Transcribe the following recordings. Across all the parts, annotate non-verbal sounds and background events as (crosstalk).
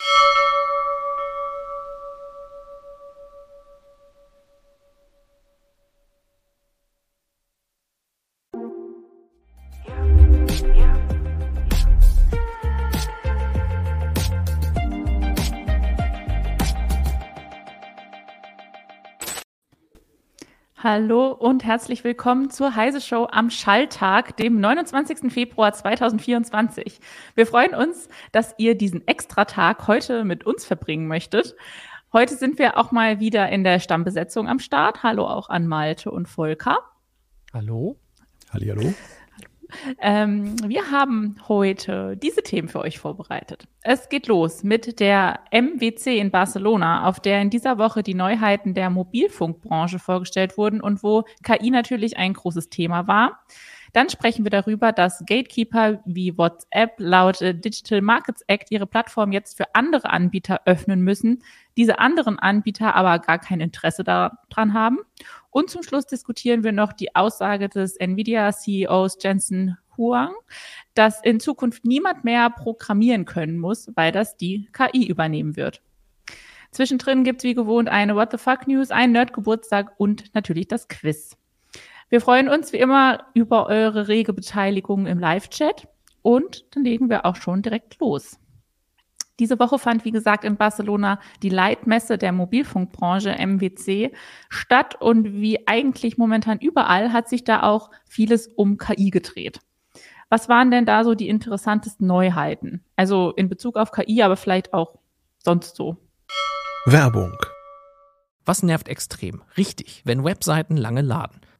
you (laughs) Hallo und herzlich willkommen zur Heise Show am Schalltag, dem 29. Februar 2024. Wir freuen uns, dass ihr diesen Extratag heute mit uns verbringen möchtet. Heute sind wir auch mal wieder in der Stammbesetzung am Start. Hallo auch an Malte und Volker. Hallo. Hallihallo. Ähm, wir haben heute diese Themen für euch vorbereitet. Es geht los mit der MWC in Barcelona, auf der in dieser Woche die Neuheiten der Mobilfunkbranche vorgestellt wurden und wo KI natürlich ein großes Thema war. Dann sprechen wir darüber, dass Gatekeeper wie WhatsApp laut Digital Markets Act ihre Plattform jetzt für andere Anbieter öffnen müssen, diese anderen Anbieter aber gar kein Interesse daran haben. Und zum Schluss diskutieren wir noch die Aussage des Nvidia-CEOs Jensen Huang, dass in Zukunft niemand mehr programmieren können muss, weil das die KI übernehmen wird. Zwischendrin gibt's wie gewohnt eine What the Fuck News, einen Nerd-Geburtstag und natürlich das Quiz. Wir freuen uns wie immer über eure rege Beteiligung im Live-Chat und dann legen wir auch schon direkt los. Diese Woche fand, wie gesagt, in Barcelona die Leitmesse der Mobilfunkbranche MWC statt und wie eigentlich momentan überall hat sich da auch vieles um KI gedreht. Was waren denn da so die interessantesten Neuheiten? Also in Bezug auf KI, aber vielleicht auch sonst so. Werbung. Was nervt extrem? Richtig, wenn Webseiten lange laden.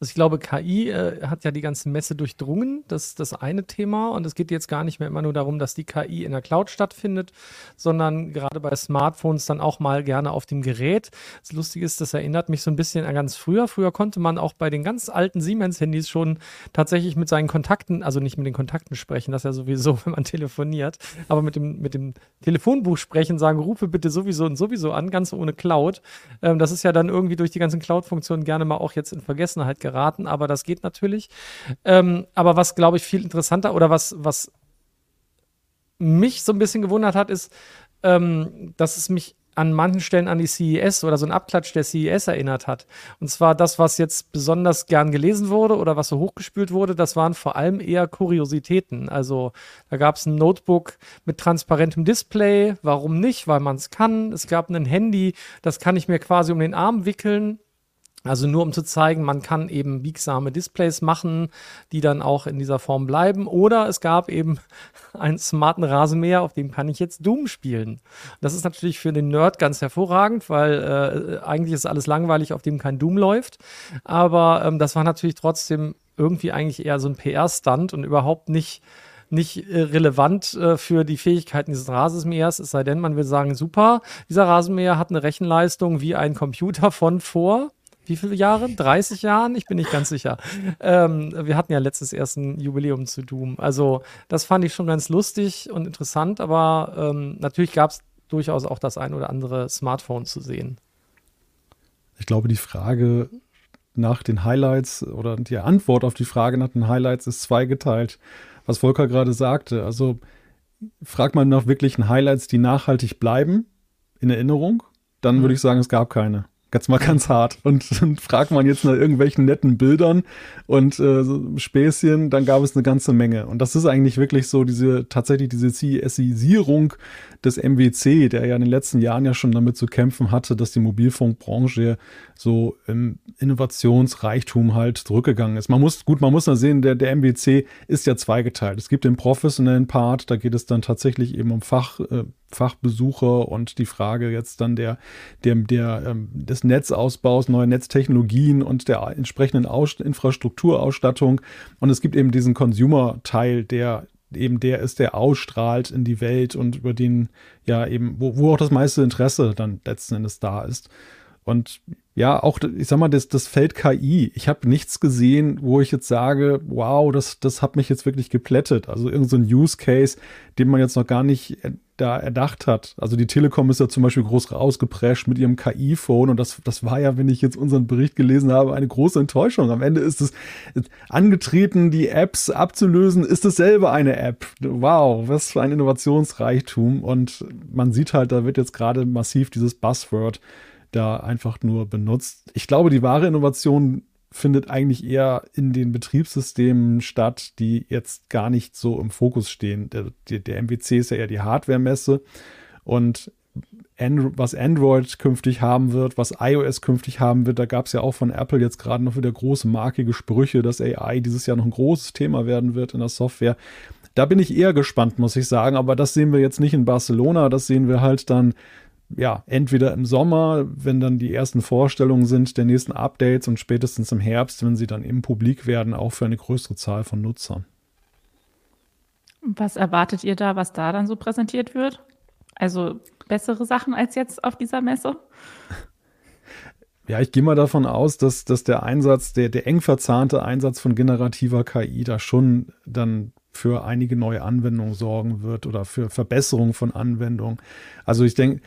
Also ich glaube, KI äh, hat ja die ganze Messe durchdrungen. Das ist das eine Thema. Und es geht jetzt gar nicht mehr immer nur darum, dass die KI in der Cloud stattfindet, sondern gerade bei Smartphones dann auch mal gerne auf dem Gerät. Das Lustige ist, das erinnert mich so ein bisschen an ganz früher. Früher konnte man auch bei den ganz alten Siemens-Handys schon tatsächlich mit seinen Kontakten, also nicht mit den Kontakten sprechen, das ja sowieso, (laughs) wenn man telefoniert, aber mit dem, mit dem Telefonbuch sprechen, sagen, rufe bitte sowieso und sowieso an, ganz ohne Cloud. Ähm, das ist ja dann irgendwie durch die ganzen Cloud-Funktionen gerne mal auch jetzt in Vergessenheit geraten geraten, aber das geht natürlich. Ähm, aber was, glaube ich, viel interessanter oder was, was mich so ein bisschen gewundert hat, ist, ähm, dass es mich an manchen Stellen an die CES oder so ein Abklatsch der CES erinnert hat. Und zwar das, was jetzt besonders gern gelesen wurde oder was so hochgespült wurde, das waren vor allem eher Kuriositäten. Also da gab es ein Notebook mit transparentem Display. Warum nicht? Weil man es kann. Es gab ein Handy, das kann ich mir quasi um den Arm wickeln also nur um zu zeigen, man kann eben biegsame Displays machen, die dann auch in dieser Form bleiben. Oder es gab eben (laughs) einen smarten Rasenmäher, auf dem kann ich jetzt Doom spielen. Das ist natürlich für den Nerd ganz hervorragend, weil äh, eigentlich ist alles langweilig, auf dem kein Doom läuft. Aber ähm, das war natürlich trotzdem irgendwie eigentlich eher so ein PR-Stunt und überhaupt nicht nicht äh, relevant äh, für die Fähigkeiten dieses Rasenmähers, es sei denn, man will sagen, super, dieser Rasenmäher hat eine Rechenleistung wie ein Computer von vor wie viele Jahre? 30 Jahren? Ich bin nicht ganz sicher. Ähm, wir hatten ja letztes erst ein Jubiläum zu Doom. Also das fand ich schon ganz lustig und interessant, aber ähm, natürlich gab es durchaus auch das ein oder andere Smartphone zu sehen. Ich glaube, die Frage nach den Highlights oder die Antwort auf die Frage nach den Highlights ist zweigeteilt, was Volker gerade sagte. Also fragt man nach wirklichen Highlights, die nachhaltig bleiben in Erinnerung, dann mhm. würde ich sagen, es gab keine Ganz mal ganz hart. Und dann fragt man jetzt nach irgendwelchen netten Bildern und äh, so Späßchen, dann gab es eine ganze Menge. Und das ist eigentlich wirklich so diese, tatsächlich diese CSI-Sierung des MWC, der ja in den letzten Jahren ja schon damit zu kämpfen hatte, dass die Mobilfunkbranche so im Innovationsreichtum halt zurückgegangen ist. Man muss, gut, man muss da sehen, der, der MWC ist ja zweigeteilt. Es gibt den professionellen Part, da geht es dann tatsächlich eben um Fach, äh, Fachbesucher und die Frage jetzt dann der, der, der, ähm, des Netzausbaus, neue Netztechnologien und der entsprechenden Aus Infrastrukturausstattung. Und es gibt eben diesen Consumer-Teil, der eben der ist, der ausstrahlt in die Welt und über den ja eben, wo, wo auch das meiste Interesse dann letzten Endes da ist. Und ja, auch, ich sag mal, das, das Feld KI. Ich habe nichts gesehen, wo ich jetzt sage, wow, das, das hat mich jetzt wirklich geplättet. Also irgendein so Use Case, den man jetzt noch gar nicht da erdacht hat. Also die Telekom ist ja zum Beispiel groß rausgeprescht mit ihrem KI-Phone und das, das war ja, wenn ich jetzt unseren Bericht gelesen habe, eine große Enttäuschung. Am Ende ist es angetreten, die Apps abzulösen, ist es selber eine App. Wow, was für ein Innovationsreichtum und man sieht halt, da wird jetzt gerade massiv dieses Buzzword da einfach nur benutzt. Ich glaube, die wahre Innovation findet eigentlich eher in den Betriebssystemen statt, die jetzt gar nicht so im Fokus stehen. Der, der, der MWC ist ja eher die Hardware-Messe und Andro was Android künftig haben wird, was iOS künftig haben wird, da gab es ja auch von Apple jetzt gerade noch wieder große markige Sprüche, dass AI dieses Jahr noch ein großes Thema werden wird in der Software. Da bin ich eher gespannt, muss ich sagen, aber das sehen wir jetzt nicht in Barcelona, das sehen wir halt dann ja, entweder im Sommer, wenn dann die ersten Vorstellungen sind der nächsten Updates und spätestens im Herbst, wenn sie dann im Publik werden, auch für eine größere Zahl von Nutzern. Was erwartet ihr da, was da dann so präsentiert wird? Also bessere Sachen als jetzt auf dieser Messe? Ja, ich gehe mal davon aus, dass, dass der Einsatz, der, der eng verzahnte Einsatz von generativer KI da schon dann für einige neue Anwendungen sorgen wird oder für Verbesserung von Anwendungen. Also ich denke,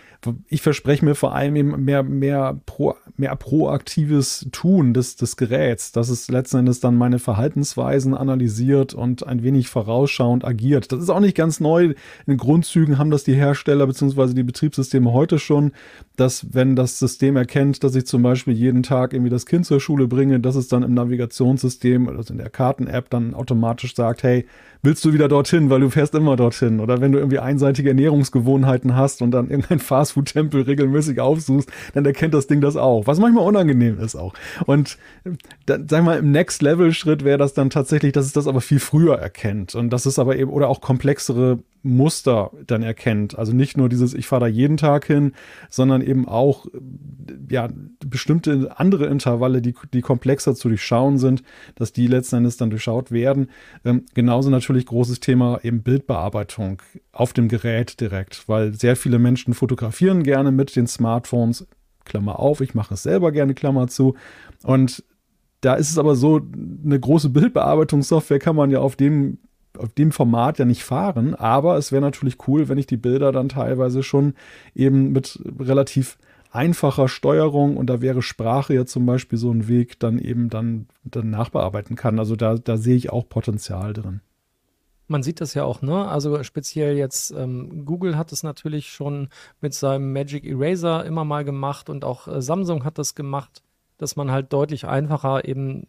ich verspreche mir vor allem eben mehr, mehr, pro, mehr proaktives Tun des, des Geräts, dass es letzten Endes dann meine Verhaltensweisen analysiert und ein wenig vorausschauend agiert. Das ist auch nicht ganz neu. In Grundzügen haben das die Hersteller bzw. die Betriebssysteme heute schon, dass wenn das System erkennt, dass ich zum Beispiel jeden Tag irgendwie das Kind zur Schule bringe, dass es dann im Navigationssystem, also in der Karten-App dann automatisch sagt, hey, willst du wieder dorthin, weil du fährst immer dorthin. Oder wenn du irgendwie einseitige Ernährungsgewohnheiten hast und dann (laughs) irgendein Fastfood-Tempel regelmäßig aufsuchst, dann erkennt das Ding das auch. Was manchmal unangenehm ist auch. Und dann, sag mal, im Next-Level-Schritt wäre das dann tatsächlich, dass es das aber viel früher erkennt. Und das ist aber eben, oder auch komplexere Muster dann erkennt. Also nicht nur dieses, ich fahre da jeden Tag hin, sondern eben auch ja, bestimmte andere Intervalle, die, die komplexer zu durchschauen sind, dass die letzten Endes dann durchschaut werden. Ähm, genauso natürlich großes Thema eben Bildbearbeitung auf dem Gerät direkt, weil sehr viele Menschen fotografieren gerne mit den Smartphones. Klammer auf, ich mache es selber gerne, Klammer zu. Und da ist es aber so, eine große Bildbearbeitungssoftware kann man ja auf dem auf dem Format ja nicht fahren, aber es wäre natürlich cool, wenn ich die Bilder dann teilweise schon eben mit relativ einfacher Steuerung und da wäre Sprache ja zum Beispiel so ein Weg, dann eben dann, dann nachbearbeiten kann. Also da, da sehe ich auch Potenzial drin. Man sieht das ja auch, ne? Also speziell jetzt ähm, Google hat es natürlich schon mit seinem Magic Eraser immer mal gemacht und auch äh, Samsung hat das gemacht, dass man halt deutlich einfacher eben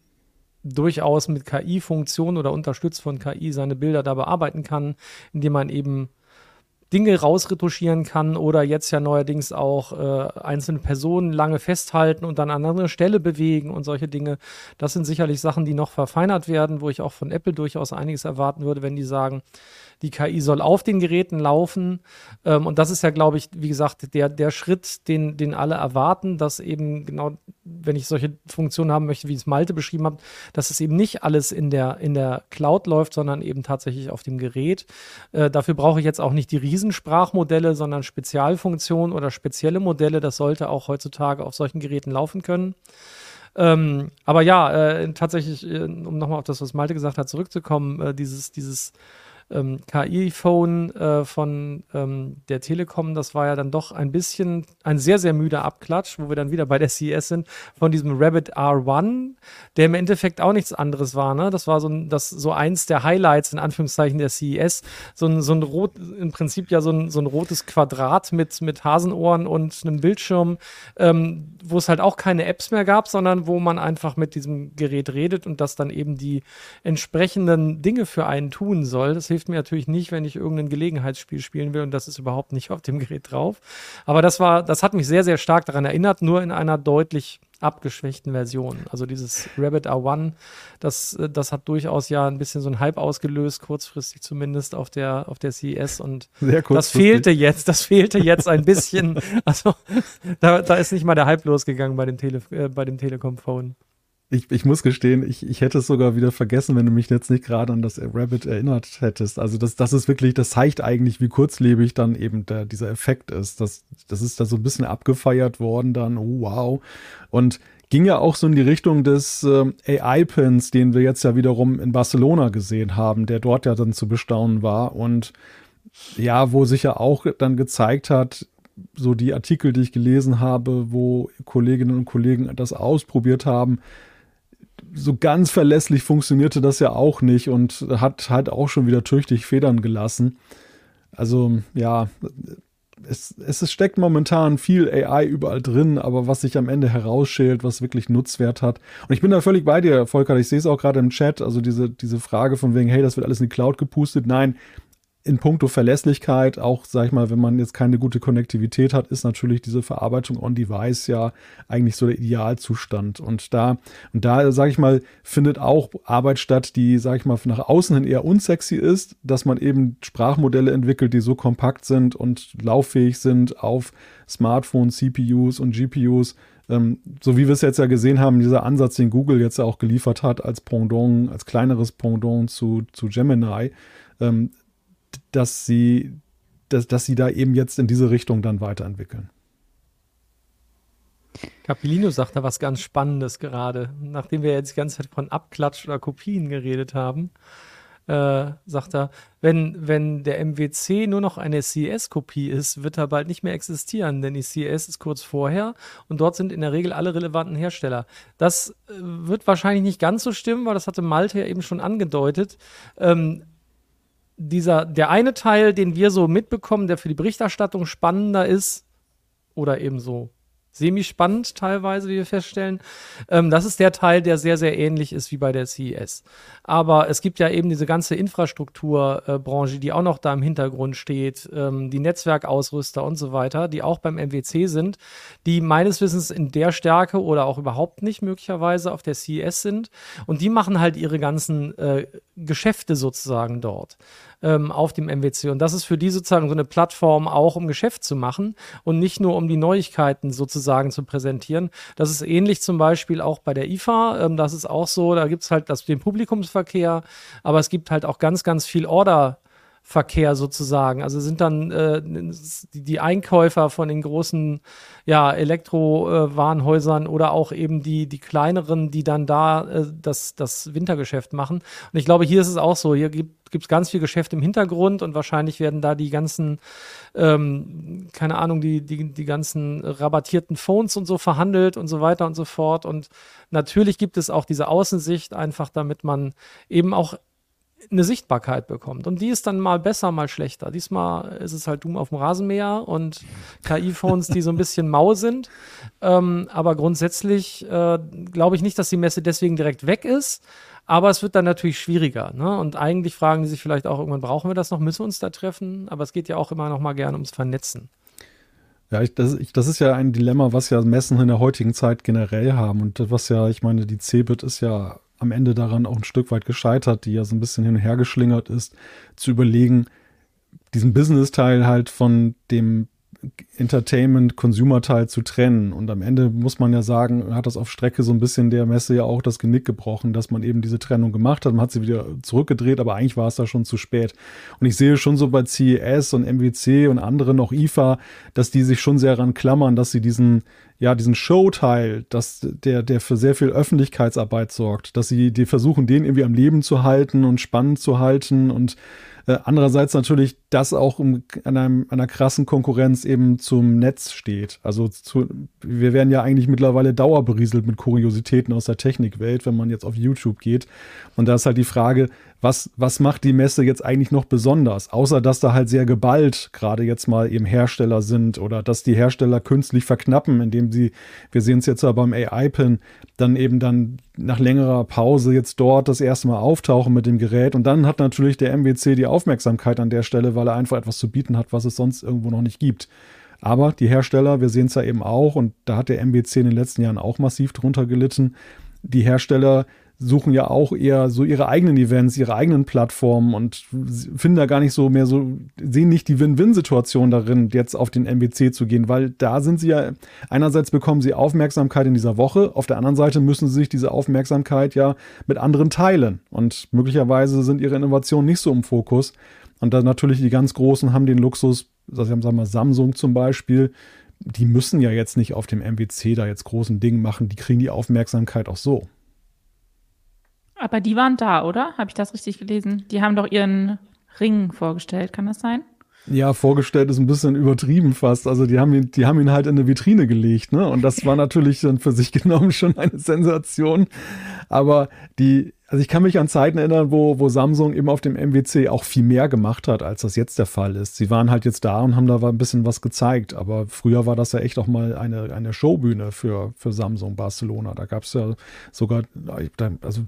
durchaus mit KI-Funktionen oder unterstützt von KI seine Bilder da bearbeiten kann, indem man eben Dinge rausretuschieren kann oder jetzt ja neuerdings auch äh, einzelne Personen lange festhalten und dann an andere Stelle bewegen und solche Dinge. Das sind sicherlich Sachen, die noch verfeinert werden, wo ich auch von Apple durchaus einiges erwarten würde, wenn die sagen, die KI soll auf den Geräten laufen. Ähm, und das ist ja, glaube ich, wie gesagt, der, der Schritt, den, den alle erwarten, dass eben genau, wenn ich solche Funktionen haben möchte, wie es Malte beschrieben hat, dass es eben nicht alles in der, in der Cloud läuft, sondern eben tatsächlich auf dem Gerät. Äh, dafür brauche ich jetzt auch nicht die Riesensprachmodelle, sondern Spezialfunktionen oder spezielle Modelle. Das sollte auch heutzutage auf solchen Geräten laufen können. Ähm, aber ja, äh, tatsächlich, äh, um nochmal auf das, was Malte gesagt hat, zurückzukommen, äh, dieses, dieses ähm, KI-Phone äh, von ähm, der Telekom, das war ja dann doch ein bisschen ein sehr, sehr müder Abklatsch, wo wir dann wieder bei der CES sind, von diesem Rabbit R1, der im Endeffekt auch nichts anderes war. Ne? Das war so, ein, das, so eins der Highlights in Anführungszeichen der CES. So ein, so ein rot, im Prinzip ja so ein, so ein rotes Quadrat mit, mit Hasenohren und einem Bildschirm, ähm, wo es halt auch keine Apps mehr gab, sondern wo man einfach mit diesem Gerät redet und das dann eben die entsprechenden Dinge für einen tun soll. Das hilft mir natürlich nicht, wenn ich irgendein Gelegenheitsspiel spielen will und das ist überhaupt nicht auf dem Gerät drauf. Aber das war, das hat mich sehr, sehr stark daran erinnert, nur in einer deutlich abgeschwächten Version. Also dieses Rabbit R1, das, das hat durchaus ja ein bisschen so ein Hype ausgelöst, kurzfristig zumindest auf der, auf der CES und das fehlte jetzt, das fehlte jetzt ein bisschen. (laughs) Also da, da ist nicht mal der Hype losgegangen bei dem, Tele, äh, bei dem Telekom-Phone. Ich, ich muss gestehen, ich, ich hätte es sogar wieder vergessen, wenn du mich jetzt nicht gerade an das Rabbit erinnert hättest. Also das, das ist wirklich, das zeigt eigentlich, wie kurzlebig dann eben der, dieser Effekt ist. Das, das ist da so ein bisschen abgefeiert worden dann, oh wow. Und ging ja auch so in die Richtung des äh, AI-Pins, den wir jetzt ja wiederum in Barcelona gesehen haben, der dort ja dann zu bestaunen war. Und ja, wo sich ja auch dann gezeigt hat, so die Artikel, die ich gelesen habe, wo Kolleginnen und Kollegen das ausprobiert haben, so ganz verlässlich funktionierte das ja auch nicht und hat halt auch schon wieder tüchtig Federn gelassen. Also ja, es, es steckt momentan viel AI überall drin, aber was sich am Ende herausschält, was wirklich Nutzwert hat. Und ich bin da völlig bei dir, Volker. Ich sehe es auch gerade im Chat. Also diese, diese Frage von wegen, hey, das wird alles in die Cloud gepustet. Nein, in puncto Verlässlichkeit, auch sag ich mal, wenn man jetzt keine gute Konnektivität hat, ist natürlich diese Verarbeitung on Device ja eigentlich so der Idealzustand. Und da, und da, sag ich mal, findet auch Arbeit statt, die, sag ich mal, nach außen hin eher unsexy ist, dass man eben Sprachmodelle entwickelt, die so kompakt sind und lauffähig sind auf Smartphones, CPUs und GPUs. Ähm, so wie wir es jetzt ja gesehen haben, dieser Ansatz, den Google jetzt ja auch geliefert hat als Pendant, als kleineres Pendant zu, zu Gemini, ähm, dass sie, dass, dass sie da eben jetzt in diese Richtung dann weiterentwickeln. Capilino sagt da was ganz Spannendes gerade. Nachdem wir jetzt die ganze Zeit von Abklatsch oder Kopien geredet haben, äh, sagt er, wenn, wenn der MWC nur noch eine CES-Kopie ist, wird er bald nicht mehr existieren, denn die CES ist kurz vorher und dort sind in der Regel alle relevanten Hersteller. Das äh, wird wahrscheinlich nicht ganz so stimmen, weil das hatte Malte ja eben schon angedeutet. Ähm, dieser, der eine Teil, den wir so mitbekommen, der für die Berichterstattung spannender ist, oder eben so semi-spannend teilweise, wie wir feststellen. Ähm, das ist der Teil, der sehr, sehr ähnlich ist wie bei der CES. Aber es gibt ja eben diese ganze Infrastrukturbranche, äh, die auch noch da im Hintergrund steht, ähm, die Netzwerkausrüster und so weiter, die auch beim MWC sind, die meines Wissens in der Stärke oder auch überhaupt nicht möglicherweise auf der CES sind. Und die machen halt ihre ganzen äh, Geschäfte sozusagen dort ähm, auf dem MWC. Und das ist für die sozusagen so eine Plattform auch, um Geschäft zu machen und nicht nur um die Neuigkeiten sozusagen zu präsentieren. Das ist ähnlich zum Beispiel auch bei der IFA. Ähm, das ist auch so, da gibt es halt das, den Publikumsverkehr, aber es gibt halt auch ganz, ganz viel Order. Verkehr sozusagen. Also sind dann äh, die, Einkäufer von den großen ja, Elektrowarenhäusern oder auch eben die, die kleineren, die dann da äh, das, das Wintergeschäft machen. Und ich glaube, hier ist es auch so. Hier gibt es ganz viel Geschäft im Hintergrund und wahrscheinlich werden da die ganzen, ähm, keine Ahnung, die, die, die ganzen rabattierten Phones und so verhandelt und so weiter und so fort. Und natürlich gibt es auch diese Außensicht, einfach damit man eben auch eine Sichtbarkeit bekommt. Und die ist dann mal besser, mal schlechter. Diesmal ist es halt Doom auf dem Rasenmäher und (laughs) KI-Phones, die so ein bisschen mau sind. Ähm, aber grundsätzlich äh, glaube ich nicht, dass die Messe deswegen direkt weg ist. Aber es wird dann natürlich schwieriger. Ne? Und eigentlich fragen die sich vielleicht auch irgendwann, brauchen wir das noch? Müssen wir uns da treffen? Aber es geht ja auch immer noch mal gerne ums Vernetzen. Ja, ich, das, ich, das ist ja ein Dilemma, was ja Messen in der heutigen Zeit generell haben. Und was ja, ich meine, die CeBIT ist ja am Ende daran auch ein Stück weit gescheitert, die ja so ein bisschen hin und her geschlingert ist, zu überlegen, diesen Business-Teil halt von dem Entertainment-Consumer-Teil zu trennen. Und am Ende muss man ja sagen, hat das auf Strecke so ein bisschen der Messe ja auch das Genick gebrochen, dass man eben diese Trennung gemacht hat. Man hat sie wieder zurückgedreht, aber eigentlich war es da schon zu spät. Und ich sehe schon so bei CES und MWC und anderen, auch IFA, dass die sich schon sehr ran klammern, dass sie diesen, ja, diesen Show-Teil, dass der, der für sehr viel Öffentlichkeitsarbeit sorgt, dass sie die versuchen, den irgendwie am Leben zu halten und spannend zu halten und Äh, andererseits natürlich, dass auch in einem, einer krassen Konkurrenz eben zum Netz steht. Also zu, wir werden ja eigentlich mittlerweile dauerberieselt mit Kuriositäten aus der Technikwelt, wenn man jetzt auf YouTube geht. Und da ist halt die Frage, was, was macht die Messe jetzt eigentlich noch besonders? Außer dass da halt sehr geballt gerade jetzt mal eben Hersteller sind oder dass die Hersteller künstlich verknappen, indem sie, wir sehen es jetzt ja beim AI-Pin, dann eben dann nach längerer Pause jetzt dort das erste Mal auftauchen mit dem Gerät. Und dann hat natürlich der MWC die Aufmerksamkeit an der Stelle, weil er einfach etwas zu bieten hat, was es sonst irgendwo noch nicht gibt. Aber die Hersteller, wir sehen es ja eben auch, und da hat der MWC in den letzten Jahren auch massiv drunter gelitten, die Hersteller suchen ja auch eher so ihre eigenen Events, ihre eigenen Plattformen und finden da gar nicht so mehr so, sehen nicht die Win-Win-Situation darin, jetzt auf den MWC zu gehen, weil da sind sie ja, einerseits bekommen sie Aufmerksamkeit in dieser Woche, auf der anderen Seite müssen sie sich diese Aufmerksamkeit ja mit anderen teilen und möglicherweise sind ihre Innovationen nicht so im Fokus. Und dann natürlich die ganz Großen haben den Luxus, sagen wir mal Samsung zum Beispiel, die müssen ja jetzt nicht auf dem MWC da jetzt großen Ding machen, die kriegen die Aufmerksamkeit auch so. Aber die waren da, oder? Habe ich das richtig gelesen? Die haben doch ihren Ring vorgestellt, kann das sein? Ja, vorgestellt ist ein bisschen übertrieben fast. Also die haben ihn, die haben ihn halt in eine Vitrine gelegt, ne? Und das war natürlich dann für sich (laughs) genommen schon eine Sensation. Aber die, also ich kann mich an Zeiten erinnern, wo, wo Samsung eben auf dem MWC auch viel mehr gemacht hat, als das jetzt der Fall ist. Sie waren halt jetzt da und haben da ein bisschen was gezeigt, aber früher war das ja echt auch mal eine, eine Showbühne für, für Samsung Barcelona. Da gab es ja sogar, also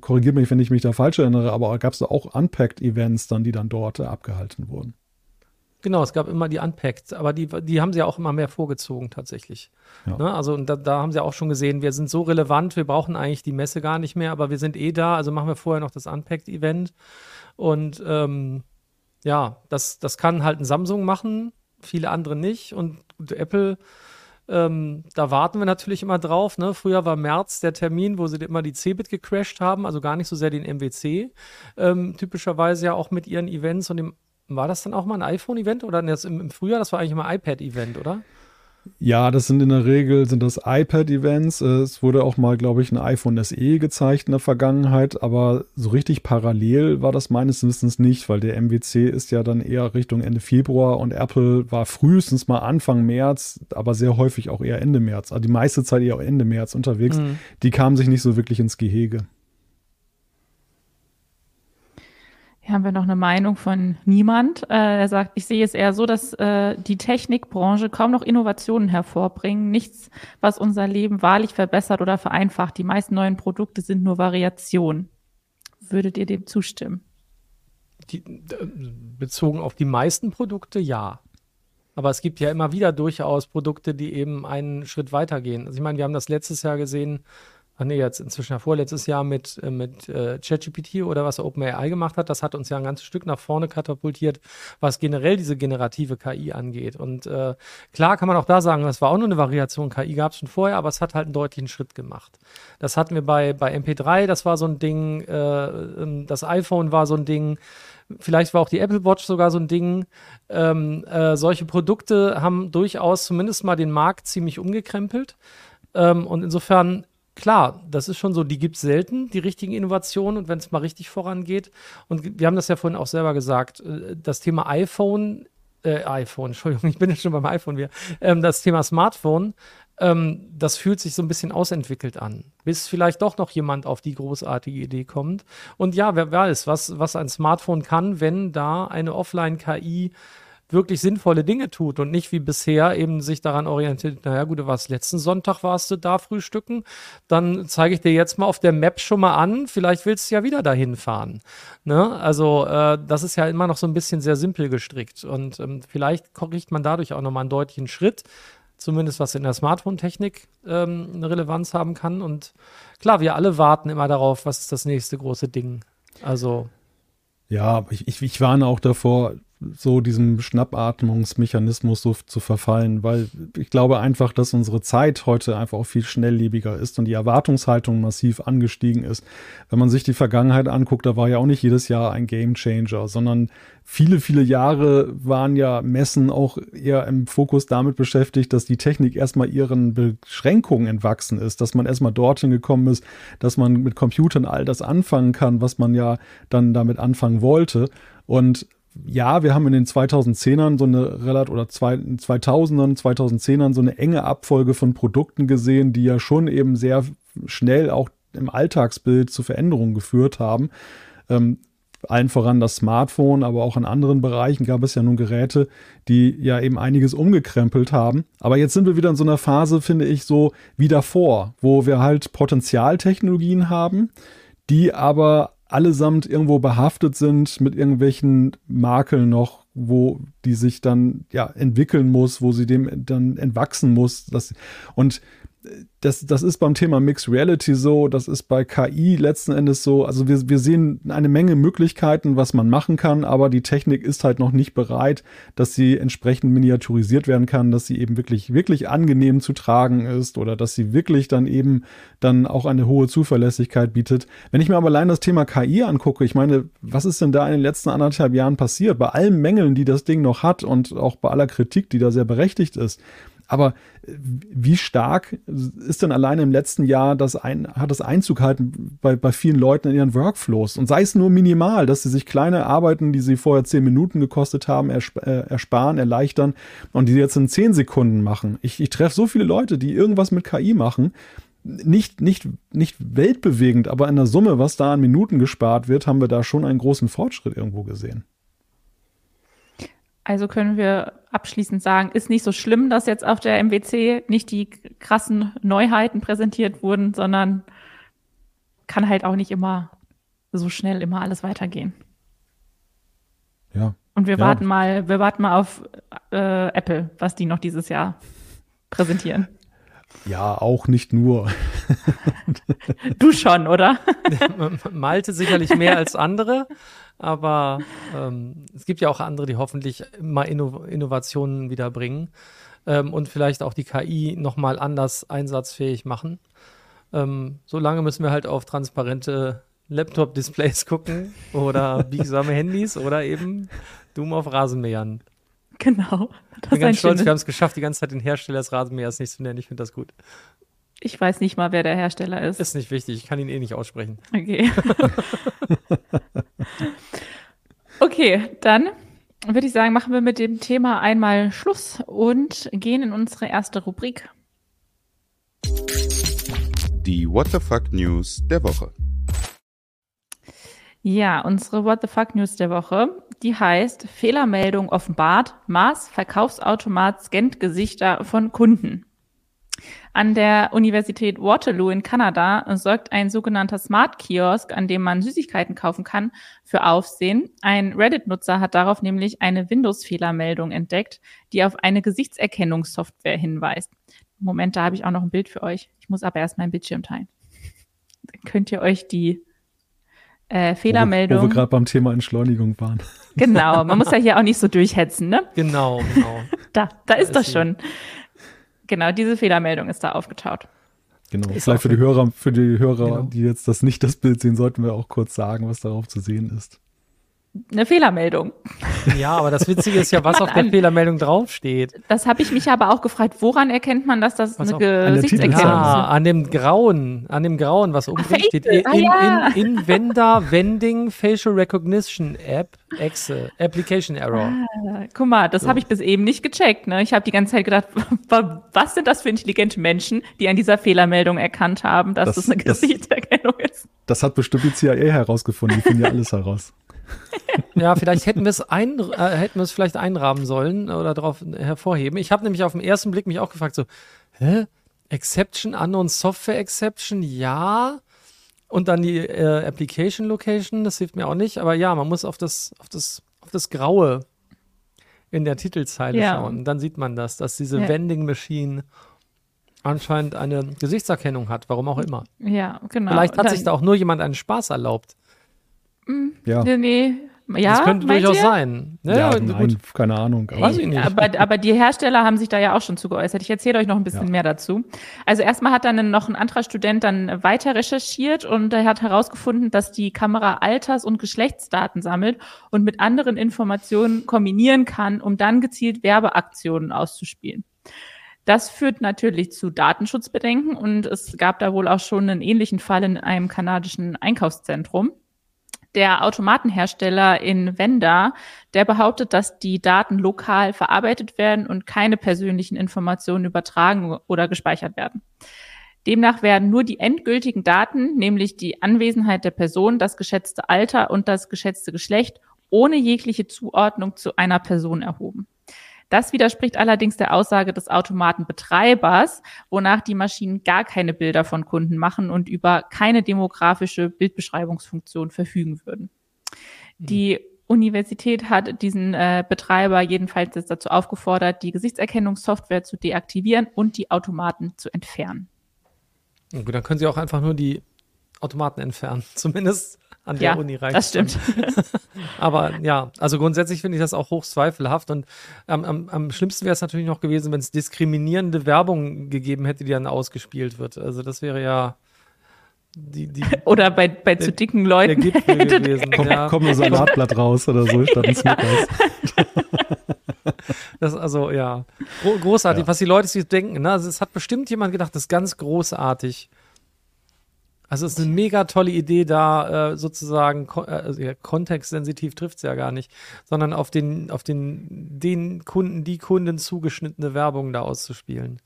korrigiert mich, wenn ich mich da falsch erinnere, aber gab es da auch Unpacked-Events dann, die dann dort abgehalten wurden. Genau, es gab immer die Unpacked, aber die, die haben sie ja auch immer mehr vorgezogen tatsächlich. Ja. Ne? Also da, da, haben sie auch schon gesehen, wir sind so relevant, wir brauchen eigentlich die Messe gar nicht mehr, aber wir sind eh da, also machen wir vorher noch das Unpacked-Event. Und ähm, ja, das, das kann halt ein Samsung machen, viele andere nicht. Und Apple, ähm, da warten wir natürlich immer drauf. Ne? Früher war März der Termin, wo sie immer die Cebit gecrashed haben, also gar nicht so sehr den MWC. Ähm, typischerweise ja auch mit ihren Events und dem war das dann auch mal ein iPhone-Event oder jetzt im, im Frühjahr? Das war eigentlich mal ein iPad-Event, oder? Ja, das sind in der Regel sind das iPad-Events. Es wurde auch mal, glaube ich, ein iPhone SE gezeigt in der Vergangenheit, aber so richtig parallel war das meines Wissens nicht, weil der MWC ist ja dann eher Richtung Ende Februar und Apple war frühestens mal Anfang März, aber sehr häufig auch eher Ende März. Also die meiste Zeit eher Ende März unterwegs. Mhm. Die kamen sich nicht so wirklich ins Gehege. Hier haben wir noch eine Meinung von niemand. Äh, er sagt, ich sehe es eher so, dass äh, die Technikbranche kaum noch Innovationen hervorbringen. Nichts, was unser Leben wahrlich verbessert oder vereinfacht. Die meisten neuen Produkte sind nur Variationen. Würdet ihr dem zustimmen? Die, bezogen auf die meisten Produkte, ja. Aber es gibt ja immer wieder durchaus Produkte, die eben einen Schritt weitergehen. Also ich meine, wir haben das letztes Jahr gesehen, ach nee, jetzt inzwischen ja vorletztes Jahr mit, äh, mit äh, ChatGPT oder was OpenAI gemacht hat, das hat uns ja ein ganzes Stück nach vorne katapultiert, was generell diese generative KI angeht. Und äh, klar kann man auch da sagen, das war auch nur eine Variation, KI gab es schon vorher, aber es hat halt einen deutlichen Schritt gemacht. Das hatten wir bei, bei MP3, das war so ein Ding, äh, ähm, das iPhone war so ein Ding, Vielleicht war auch die Apple Watch sogar so ein Ding. Ähm, äh, solche Produkte haben durchaus zumindest mal den Markt ziemlich umgekrempelt. Ähm, und insofern klar, das ist schon so, die gibt es selten, die richtigen Innovationen und wenn es mal richtig vorangeht. Und wir haben das ja vorhin auch selber gesagt, äh, das Thema iPhone, äh, iPhone, (laughs) Entschuldigung, ich bin jetzt schon beim iPhone wieder, ähm, das Thema Smartphone, ähm, das fühlt sich so ein bisschen ausentwickelt an, bis vielleicht doch noch jemand auf die großartige Idee kommt. Und ja, wer weiß, was, was ein Smartphone kann, wenn da eine Offline-KI wirklich sinnvolle Dinge tut und nicht wie bisher eben sich daran orientiert, naja gut, du warst letzten Sonntag, warst du da frühstücken, dann zeige ich dir jetzt mal auf der Map schon mal an, vielleicht willst du ja wieder dahin fahren. Ne? Also äh, das ist ja immer noch so ein bisschen sehr simpel gestrickt und ähm, vielleicht kriegt man dadurch auch nochmal einen deutlichen Schritt, zumindest was in der Smartphone-Technik ähm, eine Relevanz haben kann und klar, wir alle warten immer darauf, was ist das nächste große Ding. Also ja, ich, ich, ich warne auch davor, so diesem Schnappatmungsmechanismus so zu verfallen, weil ich glaube einfach, dass unsere Zeit heute einfach auch viel schnelllebiger ist und die Erwartungshaltung massiv angestiegen ist. Wenn man sich die Vergangenheit anguckt, da war ja auch nicht jedes Jahr ein Game Changer, sondern viele, viele Jahre waren ja Messen auch eher im Fokus damit beschäftigt, dass die Technik erstmal ihren Beschränkungen entwachsen ist, dass man erstmal dorthin gekommen ist, dass man mit Computern all das anfangen kann, was man ja dann damit anfangen wollte. Und ja, wir haben in den 2010ern so eine relativ oder 2000ern, 2010ern so eine enge Abfolge von Produkten gesehen, die ja schon eben sehr schnell auch im Alltagsbild zu Veränderungen geführt haben. Ähm, allen voran das Smartphone, aber auch in anderen Bereichen gab es ja nun Geräte, die ja eben einiges umgekrempelt haben. Aber jetzt sind wir wieder in so einer Phase, finde ich, so wie davor, wo wir halt Potenzialtechnologien haben, die aber allesamt irgendwo behaftet sind mit irgendwelchen Makeln noch, wo die sich dann ja entwickeln muss, wo sie dem dann entwachsen muss. Das, und das, das ist beim Thema Mixed Reality so, das ist bei KI letzten Endes so. Also wir, wir sehen eine Menge Möglichkeiten, was man machen kann, aber die Technik ist halt noch nicht bereit, dass sie entsprechend miniaturisiert werden kann, dass sie eben wirklich, wirklich angenehm zu tragen ist oder dass sie wirklich dann eben dann auch eine hohe Zuverlässigkeit bietet. Wenn ich mir aber allein das Thema KI angucke, ich meine, was ist denn da in den letzten anderthalb Jahren passiert? Bei allen Mängeln, die das Ding noch hat und auch bei aller Kritik, die da sehr berechtigt ist, aber äh, wie stark ist denn alleine im letzten Jahr das ein, hat das Einzug halten bei, bei vielen Leuten in ihren Workflows? Und sei es nur minimal, dass sie sich kleine Arbeiten, die sie vorher zehn Minuten gekostet haben, ersp äh, ersparen, erleichtern und die jetzt in zehn Sekunden machen. Ich, ich treffe so viele Leute, die irgendwas mit KI machen. Nicht, nicht, nicht weltbewegend, aber in der Summe, was da an Minuten gespart wird, haben wir da schon einen großen Fortschritt irgendwo gesehen. Also können wir abschließend sagen, ist nicht so schlimm, dass jetzt auf der MWC nicht die krassen Neuheiten präsentiert wurden, sondern kann halt auch nicht immer so schnell immer alles weitergehen. Ja. Und wir ja. warten mal, wir warten mal auf äh, Apple, was die noch dieses Jahr präsentieren. Ja, auch nicht nur. (laughs) du schon, oder? (laughs) Malte sicherlich mehr als andere. Aber ähm, es gibt ja auch andere, die hoffentlich mal Inno Innovationen wieder bringen ähm, und vielleicht auch die KI nochmal anders einsatzfähig machen. Ähm, solange müssen wir halt auf transparente Laptop-Displays gucken oder biegsame Handys oder eben Doom auf Rasenmähern. Genau. Ich bin ganz stolz, wir haben es geschafft, die ganze Zeit den Hersteller des Rasenmähers nicht zu nennen. Ich finde das gut. Ich weiß nicht mal, wer der Hersteller ist. Ist nicht wichtig, ich kann ihn eh nicht aussprechen. Okay. (laughs) okay, dann würde ich sagen, machen wir mit dem Thema einmal Schluss und gehen in unsere erste Rubrik. Die What the Fuck News der Woche. Ja, unsere What the Fuck News der Woche, die heißt Fehlermeldung offenbart, Mars Verkaufsautomat scannt Gesichter von Kunden. An der Universität Waterloo in Kanada sorgt ein sogenannter Smart Kiosk, an dem man Süßigkeiten kaufen kann, für Aufsehen. Ein Reddit-Nutzer hat darauf nämlich eine Windows-Fehlermeldung entdeckt, die auf eine Gesichtserkennungssoftware hinweist. Moment, da habe ich auch noch ein Bild für euch. Ich muss aber erst meinen Bildschirm teilen. Dann könnt ihr euch die äh, Fehlermeldung. Wo, wo wir gerade beim Thema Entschleunigung waren. Genau, man muss ja hier auch nicht so durchhetzen, ne? Genau, genau. Da, da ist das schon. Genau, diese Fehlermeldung ist da aufgetaucht. Genau. Ist Vielleicht für die Hörer, für die Hörer, genau. die jetzt das nicht das Bild sehen, sollten wir auch kurz sagen, was darauf zu sehen ist eine Fehlermeldung. Ja, aber das Witzige ist ja, (laughs) was auf der an, Fehlermeldung draufsteht. Das habe ich mich aber auch gefragt, woran erkennt man, dass das was eine Gesichtserkennung ist? Ah, an dem Grauen, an dem Grauen, was oben drin steht. In, ah, ja. in, in, Vendor Vending Facial Recognition App, Exe, Application Error. Ah, guck mal, das so. habe ich bis eben nicht gecheckt. Ne? Ich habe die ganze Zeit gedacht, (laughs) was sind das für intelligente Menschen, die an dieser Fehlermeldung erkannt haben, dass das, das eine Gesichtserkennung das, ist? Das hat bestimmt die CIA herausgefunden, die finden ja alles heraus. (laughs) ja, vielleicht hätten wir es ein, äh, hätten wir es vielleicht einrahmen sollen oder darauf hervorheben. Ich habe nämlich auf den ersten Blick mich auch gefragt, so, hä? Exception, Unknown Software Exception, ja. Und dann die äh, Application Location, das hilft mir auch nicht. Aber ja, man muss auf das, auf das, auf das Graue in der Titelzeile ja. schauen. Und dann sieht man das, dass diese ja. Vending Machine anscheinend eine Gesichtserkennung hat, warum auch immer. Ja, genau. Vielleicht hat dann, sich da auch nur jemand einen Spaß erlaubt. Ja. Nee, nee. Ja, das könnte durchaus ihr? sein. Ja, Ja, nein, gut. keine Ahnung. Aber Weiß ich nicht. Aber, aber die Hersteller haben sich da ja auch schon zu geäußert. Ich erzähle euch noch ein bisschen Ja. mehr dazu. Also erstmal hat dann noch ein anderer Student dann weiter recherchiert und er hat herausgefunden, dass die Kamera Alters- und Geschlechtsdaten sammelt und mit anderen Informationen kombinieren kann, um dann gezielt Werbeaktionen auszuspielen. Das führt natürlich zu Datenschutzbedenken und es gab da wohl auch schon einen ähnlichen Fall in einem kanadischen Einkaufszentrum. Der Automatenhersteller in Venda, der behauptet, dass die Daten lokal verarbeitet werden und keine persönlichen Informationen übertragen oder gespeichert werden. Demnach werden nur die endgültigen Daten, nämlich die Anwesenheit der Person, das geschätzte Alter und das geschätzte Geschlecht, ohne jegliche Zuordnung zu einer Person erhoben. Das widerspricht allerdings der Aussage des Automatenbetreibers, wonach die Maschinen gar keine Bilder von Kunden machen und über keine demografische Bildbeschreibungsfunktion verfügen würden. Die Universität hat diesen äh, Betreiber jedenfalls jetzt dazu aufgefordert, die Gesichtserkennungssoftware zu deaktivieren und die Automaten zu entfernen. Gut, dann können sie auch einfach nur die Automaten entfernen. (laughs) Zumindest an der Ja, Uni reicht das stimmt. (laughs) Aber ja, also grundsätzlich finde ich das auch hochst zweifelhaft. Und am, am, am schlimmsten wäre es natürlich noch gewesen, wenn es diskriminierende Werbung gegeben hätte, die dann ausgespielt wird. Also das wäre ja die, die, (laughs) Oder bei, bei zu dicken der Leuten. Gipfel (laughs) gewesen. kommt, ja. kommt ein Salatblatt raus oder so statt ein Snickers. Das, also, ja. Gro großartig, Ja. was die Leute sich denken. Ne? Also, es hat bestimmt jemand gedacht, das ist ganz großartig. Also, es ist eine mega tolle Idee, da äh, sozusagen ko äh, also, ja, kontextsensitiv trifft es ja gar nicht, sondern auf den, auf den, den Kunden, die Kunden zugeschnittene Werbung da auszuspielen.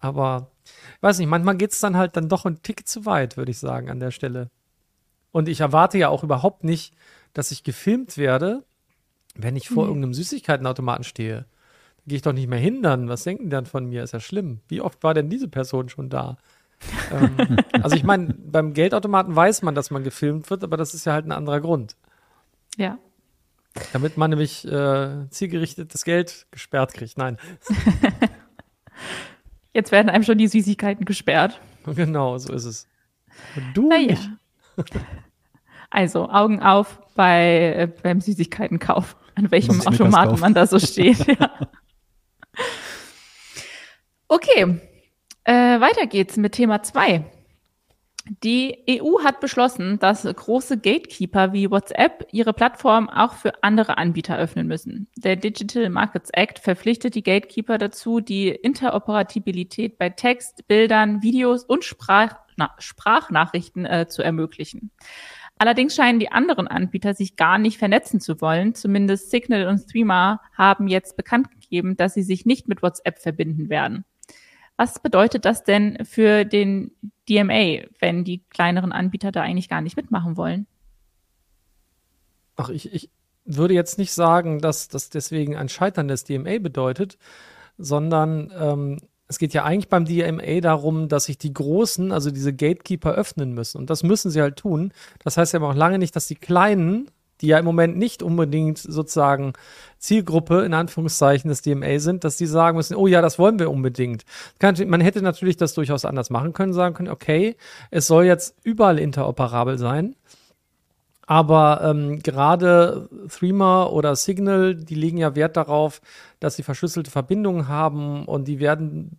Aber, ich weiß nicht, manchmal geht es dann halt dann doch ein Tick zu weit, würde ich sagen, an der Stelle. Und ich erwarte ja auch überhaupt nicht, dass ich gefilmt werde, wenn ich vor Nee. irgendeinem Süßigkeitenautomaten stehe. Da gehe ich doch nicht mehr hindern. Was denken die dann von mir? Ist ja schlimm. Wie oft war denn diese Person schon da? Ähm, also ich meine, beim Geldautomaten weiß man, dass man gefilmt wird, aber das ist ja halt ein anderer Grund. Ja. Damit man nämlich äh, zielgerichtet das Geld gesperrt kriegt. Nein, (laughs) Jetzt werden einem schon die Süßigkeiten gesperrt. (laughs) genau, so ist es. Und du Naja. nicht. (laughs) Also Augen auf bei, äh, beim Süßigkeitenkauf, an welchem Automaten man da so steht. ja. Okay, äh, weiter geht's mit Thema zwei. Die EU hat beschlossen, dass große Gatekeeper wie WhatsApp ihre Plattform auch für andere Anbieter öffnen müssen. Der Digital Markets Act verpflichtet die Gatekeeper dazu, die Interoperabilität bei Text, Bildern, Videos und Sprach na, Sprachnachrichten äh, zu ermöglichen. Allerdings scheinen die anderen Anbieter sich gar nicht vernetzen zu wollen. Zumindest Signal und Threema haben jetzt bekannt gegeben, dass sie sich nicht mit WhatsApp verbinden werden. Was bedeutet das denn für den DMA, wenn die kleineren Anbieter da eigentlich gar nicht mitmachen wollen? Ach, ich, ich würde jetzt nicht sagen, dass das deswegen ein Scheitern des DMA bedeutet, sondern ähm, es geht ja eigentlich beim DMA darum, dass sich die Großen, also diese Gatekeeper, öffnen müssen. Und das müssen sie halt tun. Das heißt ja aber auch lange nicht, dass die Kleinen, die ja im Moment nicht unbedingt sozusagen Zielgruppe in Anführungszeichen des DMA sind, dass die sagen müssen, oh ja, das wollen wir unbedingt. Man hätte natürlich das durchaus anders machen können, sagen können, okay, es soll jetzt überall interoperabel sein. Aber ähm, gerade Threema oder Signal, die legen ja Wert darauf, dass sie verschlüsselte Verbindungen haben und die werden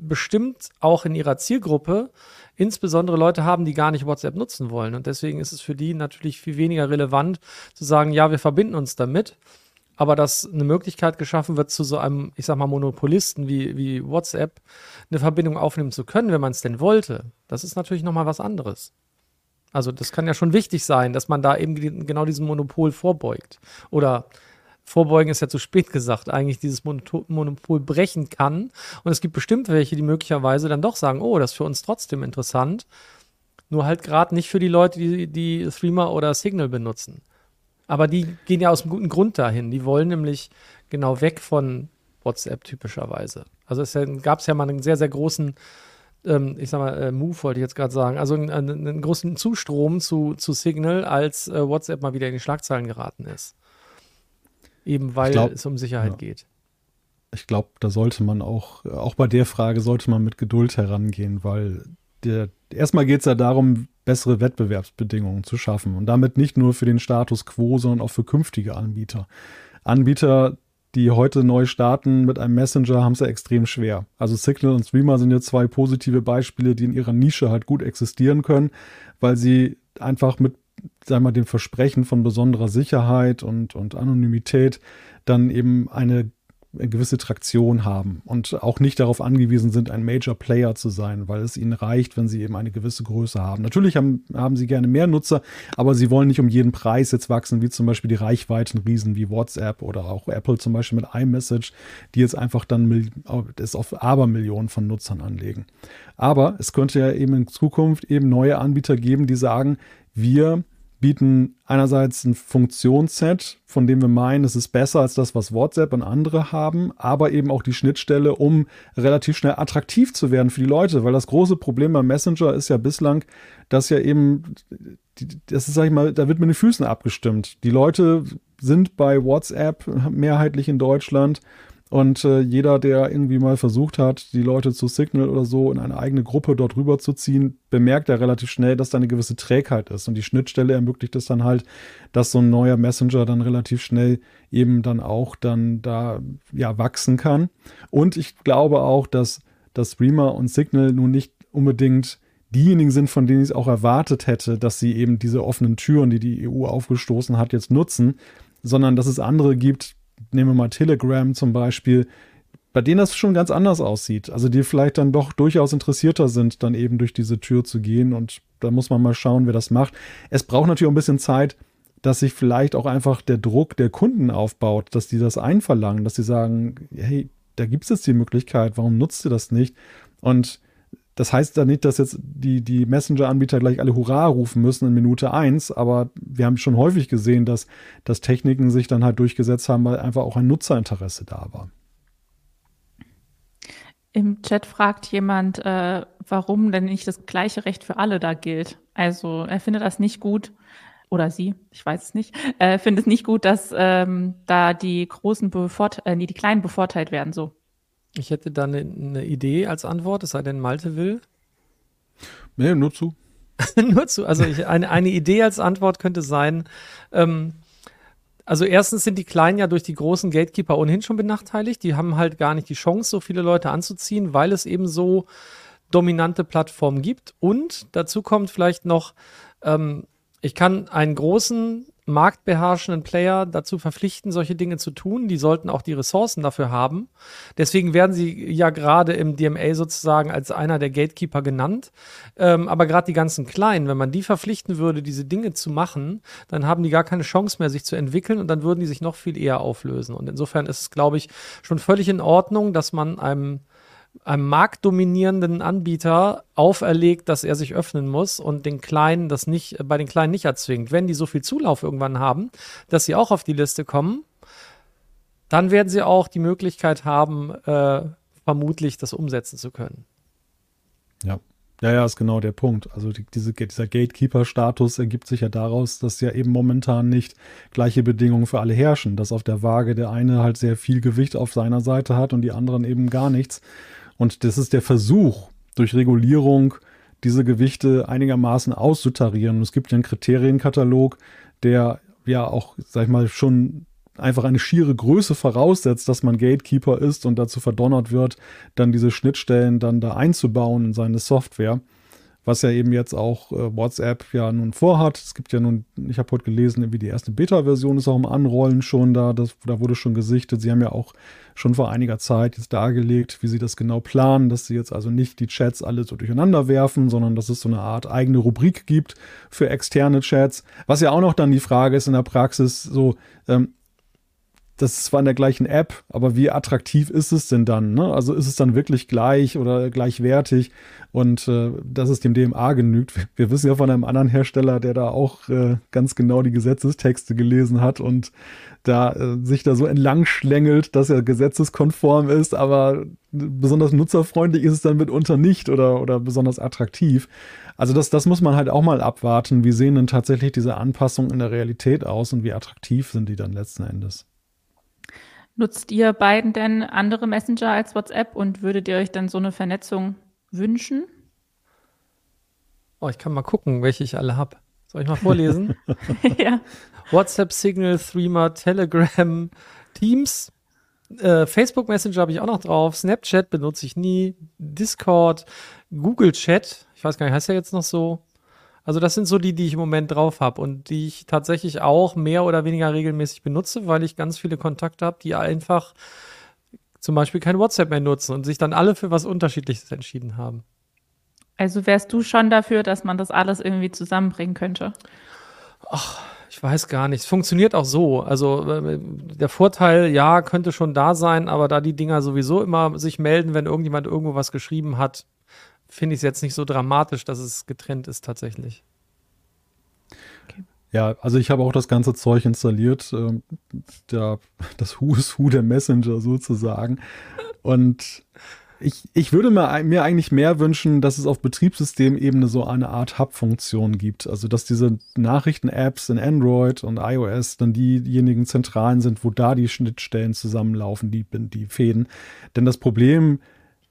bestimmt auch in ihrer Zielgruppe insbesondere Leute haben, die gar nicht WhatsApp nutzen wollen. Und deswegen ist es für die natürlich viel weniger relevant zu sagen, ja, wir verbinden uns damit. Aber dass eine Möglichkeit geschaffen wird, zu so einem, ich sag mal, Monopolisten wie, wie WhatsApp eine Verbindung aufnehmen zu können, wenn man es denn wollte, das ist natürlich nochmal was anderes. Also das kann ja schon wichtig sein, dass man da eben genau diesem Monopol vorbeugt. Oder vorbeugen ist ja zu spät gesagt, eigentlich dieses Monopol brechen kann. Und es gibt bestimmt welche, die möglicherweise dann doch sagen, oh, das ist für uns trotzdem interessant. Nur halt gerade nicht für die Leute, die, die Threema oder Signal benutzen. Aber die gehen ja aus einem guten Grund dahin. Die wollen nämlich genau weg von WhatsApp typischerweise. Also es gab es ja mal einen sehr, sehr großen ähm, ich sag mal, äh, Move wollte ich jetzt gerade sagen, also einen, einen, einen großen Zustrom zu, zu Signal, als äh, WhatsApp mal wieder in die Schlagzeilen geraten ist. Eben weil glaub, es um Sicherheit ja. geht. Ich glaube, da sollte man auch, auch bei der Frage sollte man mit Geduld herangehen, weil der, erstmal geht es ja darum, bessere Wettbewerbsbedingungen zu schaffen und damit nicht nur für den Status quo, sondern auch für künftige Anbieter. Anbieter, die heute neu starten mit einem Messenger, haben es ja extrem schwer. Also Signal und Streamer sind jetzt zwei positive Beispiele, die in ihrer Nische halt gut existieren können, weil sie einfach mit sagen wir, dem Versprechen von besonderer Sicherheit und, und Anonymität dann eben eine gewisse Traktion haben und auch nicht darauf angewiesen sind, ein Major Player zu sein, weil es ihnen reicht, wenn sie eben eine gewisse Größe haben. Natürlich haben, haben sie gerne mehr Nutzer, aber sie wollen nicht um jeden Preis jetzt wachsen, wie zum Beispiel die Reichweitenriesen wie WhatsApp oder auch Apple zum Beispiel mit iMessage, die jetzt einfach dann es auf Abermillionen von Nutzern anlegen. Aber es könnte ja eben in Zukunft eben neue Anbieter geben, die sagen, wir bieten einerseits ein Funktionsset, von dem wir meinen, es ist besser als das, was WhatsApp und andere haben, aber eben auch die Schnittstelle, um relativ schnell attraktiv zu werden für die Leute, weil das große Problem beim Messenger ist ja bislang, dass ja eben, das ist, sag ich mal, da wird mit den Füßen abgestimmt. Die Leute sind bei WhatsApp mehrheitlich in Deutschland und äh, jeder, der irgendwie mal versucht hat, die Leute zu Signal oder so in eine eigene Gruppe dort rüber zu ziehen, bemerkt er relativ schnell, dass da eine gewisse Trägheit ist. Und die Schnittstelle ermöglicht es dann halt, dass so ein neuer Messenger dann relativ schnell eben dann auch dann da ja wachsen kann. Und ich glaube auch, dass das Streamer und Signal nun nicht unbedingt diejenigen sind, von denen ich es auch erwartet hätte, dass sie eben diese offenen Türen, die die EU aufgestoßen hat, jetzt nutzen, sondern dass es andere gibt, nehmen wir mal Telegram zum Beispiel, bei denen das schon ganz anders aussieht. Also die vielleicht dann doch durchaus interessierter sind, dann eben durch diese Tür zu gehen. Und da muss man mal schauen, wer das macht. Es braucht natürlich auch ein bisschen Zeit, dass sich vielleicht auch einfach der Druck der Kunden aufbaut, dass die das einverlangen, dass sie sagen, hey, da gibt es jetzt die Möglichkeit, warum nutzt ihr das nicht? Und das heißt da nicht, dass jetzt die, die Messenger-Anbieter gleich alle Hurra rufen müssen in Minute eins, aber wir haben schon häufig gesehen, dass, dass Techniken sich dann halt durchgesetzt haben, weil einfach auch ein Nutzerinteresse da war. Im Chat fragt jemand, äh, warum denn nicht das gleiche Recht für alle da gilt. Also er findet das nicht gut, oder sie, ich weiß es nicht, äh, findet es nicht gut, dass ähm, da die großen bevort äh, die kleinen bevorteilt werden so. Ich hätte da eine, eine Idee als Antwort, es sei denn, Malte will. Nee, nur zu. (laughs) nur zu. Also ich, eine, eine Idee als Antwort könnte sein, ähm, also erstens sind die Kleinen ja durch die großen Gatekeeper ohnehin schon benachteiligt. Die haben halt gar nicht die Chance, so viele Leute anzuziehen, weil es eben so dominante Plattformen gibt. Und dazu kommt vielleicht noch, ähm, ich kann einen großen marktbeherrschenden Player dazu verpflichten, solche Dinge zu tun. Die sollten auch die Ressourcen dafür haben. Deswegen werden sie ja gerade im DMA sozusagen als einer der Gatekeeper genannt. Ähm, aber gerade die ganzen Kleinen, wenn man die verpflichten würde, diese Dinge zu machen, dann haben die gar keine Chance mehr, sich zu entwickeln und dann würden die sich noch viel eher auflösen. Und insofern ist es, glaube ich, schon völlig in Ordnung, dass man einem einem marktdominierenden Anbieter auferlegt, dass er sich öffnen muss und den Kleinen das nicht, bei den Kleinen nicht erzwingt. Wenn die so viel Zulauf irgendwann haben, dass sie auch auf die Liste kommen, dann werden sie auch die Möglichkeit haben, äh, vermutlich das umsetzen zu können. Ja. Ja, ja, ist genau der Punkt. Also die, diese, dieser Gatekeeper-Status ergibt sich ja daraus, dass ja eben momentan nicht gleiche Bedingungen für alle herrschen. Dass auf der Waage der eine halt sehr viel Gewicht auf seiner Seite hat und die anderen eben gar nichts. Und das ist der Versuch, durch Regulierung diese Gewichte einigermaßen auszutarieren. Es gibt ja einen Kriterienkatalog, der ja auch, sag ich mal, schon einfach eine schiere Größe voraussetzt, dass man Gatekeeper ist und dazu verdonnert wird, dann diese Schnittstellen dann da einzubauen in seine Software was ja eben jetzt auch äh, WhatsApp ja nun vorhat. Es gibt ja nun, ich habe heute gelesen, wie die erste Beta-Version ist auch im Anrollen schon da. Das, da wurde schon gesichtet. Sie haben ja auch schon vor einiger Zeit jetzt dargelegt, wie sie das genau planen, dass sie jetzt also nicht die Chats alle so durcheinander werfen, sondern dass es so eine Art eigene Rubrik gibt für externe Chats. Was ja auch noch dann die Frage ist in der Praxis, so, ähm, das ist zwar in der gleichen App, aber wie attraktiv ist es denn dann? Ne? Also ist es dann wirklich gleich oder gleichwertig? Und äh, dass es dem DMA genügt. Wir wissen ja von einem anderen Hersteller, der da auch äh, ganz genau die Gesetzestexte gelesen hat und da äh, sich da so entlang schlängelt, dass er gesetzeskonform ist, aber besonders nutzerfreundlich ist es dann mitunter nicht oder, oder besonders attraktiv. Also das, das muss man halt auch mal abwarten. Wie sehen denn tatsächlich diese Anpassungen in der Realität aus und wie attraktiv sind die dann letzten Endes? Nutzt ihr beiden denn andere Messenger als WhatsApp und würdet ihr euch dann so eine Vernetzung wünschen? Oh, ich kann mal gucken, welche ich alle habe. Soll ich mal vorlesen? (laughs) (laughs) ja. WhatsApp, Signal, Threema, Telegram, Teams, äh, Facebook Messenger habe ich auch noch drauf, Snapchat benutze ich nie, Discord, Google Chat, ich weiß gar nicht, heißt ja jetzt noch so. Also das sind so die, die ich im Moment drauf habe und die ich tatsächlich auch mehr oder weniger regelmäßig benutze, weil ich ganz viele Kontakte habe, die einfach zum Beispiel kein WhatsApp mehr nutzen und sich dann alle für was Unterschiedliches entschieden haben. Also wärst du schon dafür, dass man das alles irgendwie zusammenbringen könnte? Ach, ich weiß gar nicht. Es funktioniert auch so. Also äh, der Vorteil, ja, könnte schon da sein, aber da die Dinger sowieso immer sich melden, wenn irgendjemand irgendwo was geschrieben hat, finde ich es jetzt nicht so dramatisch, dass es getrennt ist tatsächlich. Ja, also ich habe auch das ganze Zeug installiert, äh, der, das Who is Who der Messenger sozusagen. Und ich, ich würde mir, mir eigentlich mehr wünschen, dass es auf Betriebssystemebene so eine Art Hub-Funktion gibt. Also, dass diese Nachrichten-Apps in Android und iOS dann diejenigen Zentralen sind, wo da die Schnittstellen zusammenlaufen, die, die Fäden. Denn das Problem,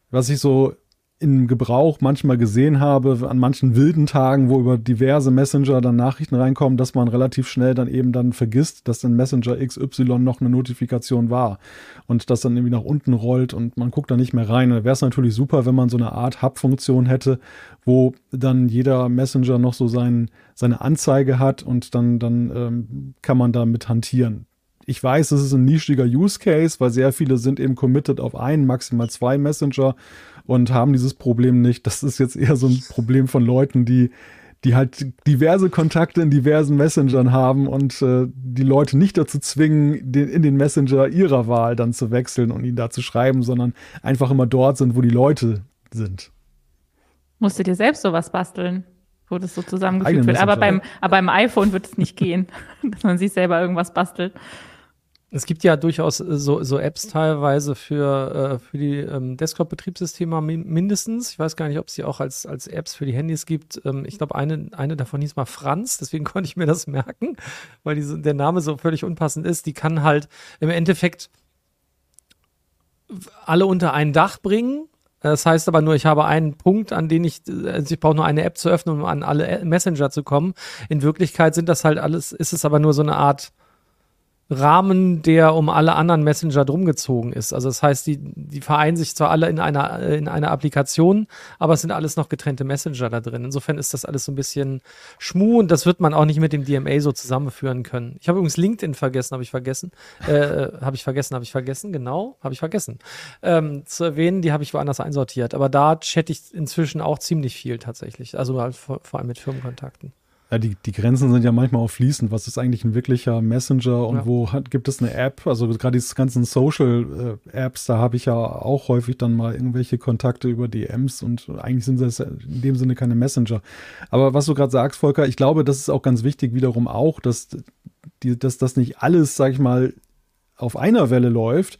was ich so im Gebrauch manchmal gesehen habe, an manchen wilden Tagen, wo über diverse Messenger dann Nachrichten reinkommen, dass man relativ schnell dann eben dann vergisst, dass in Messenger XY noch eine Notifikation war und das dann irgendwie nach unten rollt und man guckt da nicht mehr rein. Da wäre es natürlich super, wenn man so eine Art Hub-Funktion hätte, wo dann jeder Messenger noch so sein, seine Anzeige hat und dann, dann ähm, kann man damit hantieren ich weiß, es ist ein nischiger Use Case, weil sehr viele sind eben committed auf einen, maximal zwei Messenger und haben dieses Problem nicht. Das ist jetzt eher so ein Problem von Leuten, die die halt diverse Kontakte in diversen Messengern haben und äh, die Leute nicht dazu zwingen, den, in den Messenger ihrer Wahl dann zu wechseln und ihn da zu schreiben, sondern einfach immer dort sind, wo die Leute sind. Musst du dir selbst sowas basteln, wo das so zusammengefügt wird. Aber beim, aber beim iPhone wird es nicht gehen, (laughs) dass man sich selber irgendwas bastelt. Es gibt ja durchaus äh, so, so Apps teilweise für, äh, für die ähm, Desktop-Betriebssysteme mindestens. Ich weiß gar nicht, ob es die auch als, als Apps für die Handys gibt. Ähm, ich glaube, eine, eine davon hieß mal Franz, deswegen (laughs) konnte ich mir das merken, weil diese, der Name so völlig unpassend ist. Die kann halt im Endeffekt alle unter ein Dach bringen. Das heißt aber nur, ich habe einen Punkt, an den ich, also ich brauche nur eine App zu öffnen, um an alle Messenger zu kommen. In Wirklichkeit sind das halt alles, ist es aber nur so eine Art Rahmen, der um alle anderen Messenger drumgezogen ist. Also das heißt, die, die vereinen sich zwar alle in einer, in einer Applikation, aber es sind alles noch getrennte Messenger da drin. Insofern ist das alles so ein bisschen schmu und das wird man auch nicht mit dem DMA so zusammenführen können. Ich habe übrigens LinkedIn vergessen, habe ich vergessen. Äh, habe ich vergessen, habe ich vergessen, genau, habe ich vergessen. Ähm, zu erwähnen, die habe ich woanders einsortiert. Aber da chatte ich inzwischen auch ziemlich viel tatsächlich. Also halt vor, vor allem mit Firmenkontakten. Ja, die, die Grenzen sind ja manchmal auch fließend. Was ist eigentlich ein wirklicher Messenger und ja. wo hat, gibt es eine App? Also gerade diese ganzen Social-Apps, da habe ich ja auch häufig dann mal irgendwelche Kontakte über DMs und eigentlich sind das in dem Sinne keine Messenger. Aber was du gerade sagst, Volker, ich glaube, das ist auch ganz wichtig wiederum auch, dass, die, dass das nicht alles, sag ich mal, auf einer Welle läuft,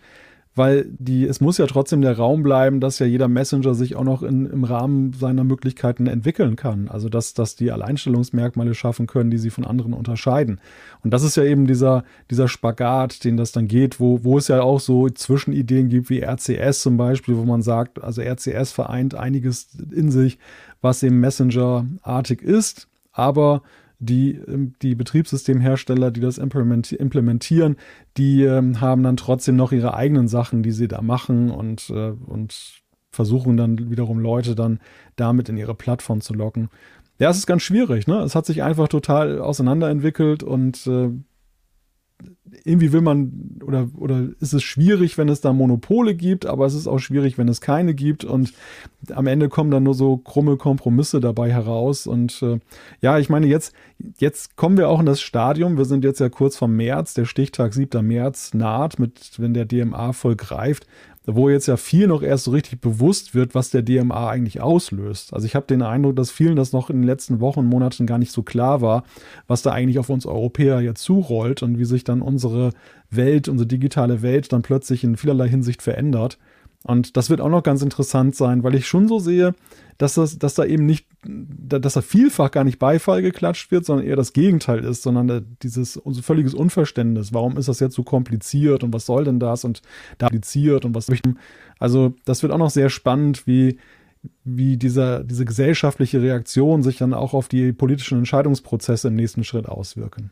weil die, es muss ja trotzdem der Raum bleiben, dass ja jeder Messenger sich auch noch in, im Rahmen seiner Möglichkeiten entwickeln kann. Also dass, dass die Alleinstellungsmerkmale schaffen können, die sie von anderen unterscheiden. Und das ist ja eben dieser, dieser Spagat, den das dann geht, wo, wo es ja auch so Zwischenideen gibt wie RCS zum Beispiel, wo man sagt, also RCS vereint einiges in sich, was eben Messenger-artig ist, aber die, ähm, die Betriebssystemhersteller, die das implementieren, die ähm, haben dann trotzdem noch ihre eigenen Sachen, die sie da machen und, äh, und versuchen dann wiederum Leute dann damit in ihre Plattform zu locken. Ja, es ist ganz schwierig, ne? Es hat sich einfach total auseinanderentwickelt und äh, irgendwie will man oder, oder ist es schwierig, wenn es da Monopole gibt, aber es ist auch schwierig, wenn es keine gibt. Und am Ende kommen dann nur so krumme Kompromisse dabei heraus. Und äh, ja, ich meine, jetzt, jetzt kommen wir auch in das Stadium, wir sind jetzt ja kurz vom März, der Stichtag 7. März naht, mit, wenn der DMA voll greift wo jetzt ja viel noch erst so richtig bewusst wird, was der DMA eigentlich auslöst. Also ich habe den Eindruck, dass vielen das noch in den letzten Wochen und Monaten gar nicht so klar war, was da eigentlich auf uns Europäer jetzt zurollt und wie sich dann unsere Welt, unsere digitale Welt dann plötzlich in vielerlei Hinsicht verändert. Und das wird auch noch ganz interessant sein, weil ich schon so sehe, dass, das, dass da eben nicht, dass da vielfach gar nicht Beifall geklatscht wird, sondern eher das Gegenteil ist, sondern dieses völliges Unverständnis. Warum ist das jetzt so kompliziert und was soll denn das und da kompliziert und was möchten. Also, das wird auch noch sehr spannend, wie wie dieser, diese gesellschaftliche Reaktion sich dann auch auf die politischen Entscheidungsprozesse im nächsten Schritt auswirken.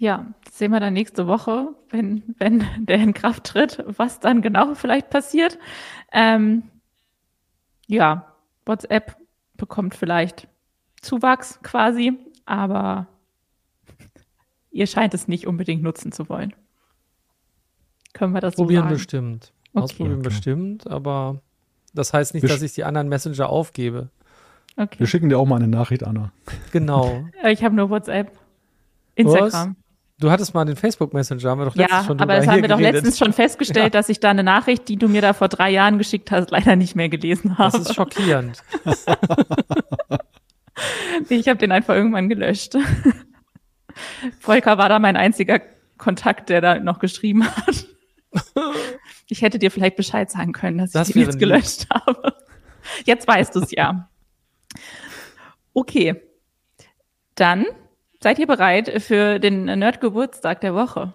Ja, das sehen wir dann nächste Woche, wenn, wenn (laughs) der in Kraft tritt, was dann genau vielleicht passiert. Ähm, ja, WhatsApp bekommt vielleicht Zuwachs quasi, aber (laughs) ihr scheint es nicht unbedingt nutzen zu wollen. Können wir das so Probieren sagen? bestimmt. Okay. Ausprobieren Okay. bestimmt, aber das heißt nicht, Wir dass ich die anderen Messenger aufgebe. Wir Okay. schicken dir auch mal eine Nachricht, Anna. Genau. (laughs) Ich habe nur WhatsApp. Instagram. Du hattest mal den Facebook Messenger, haben wir doch letztens Ja, schon aber drüber das haben wir doch geredet. letztens schon festgestellt, (laughs) dass ich da eine Nachricht, die du mir da vor drei Jahren geschickt hast, leider nicht mehr gelesen Das habe. ist schockierend. (laughs) Ich habe den einfach irgendwann gelöscht. (laughs) Volker war da mein einziger Kontakt, der da noch geschrieben hat. Ich hätte dir vielleicht Bescheid sagen können, dass Das ich den jetzt lieb. gelöscht habe. Jetzt weißt du es ja. Okay. Dann seid ihr bereit für den Nerd-Geburtstag der Woche?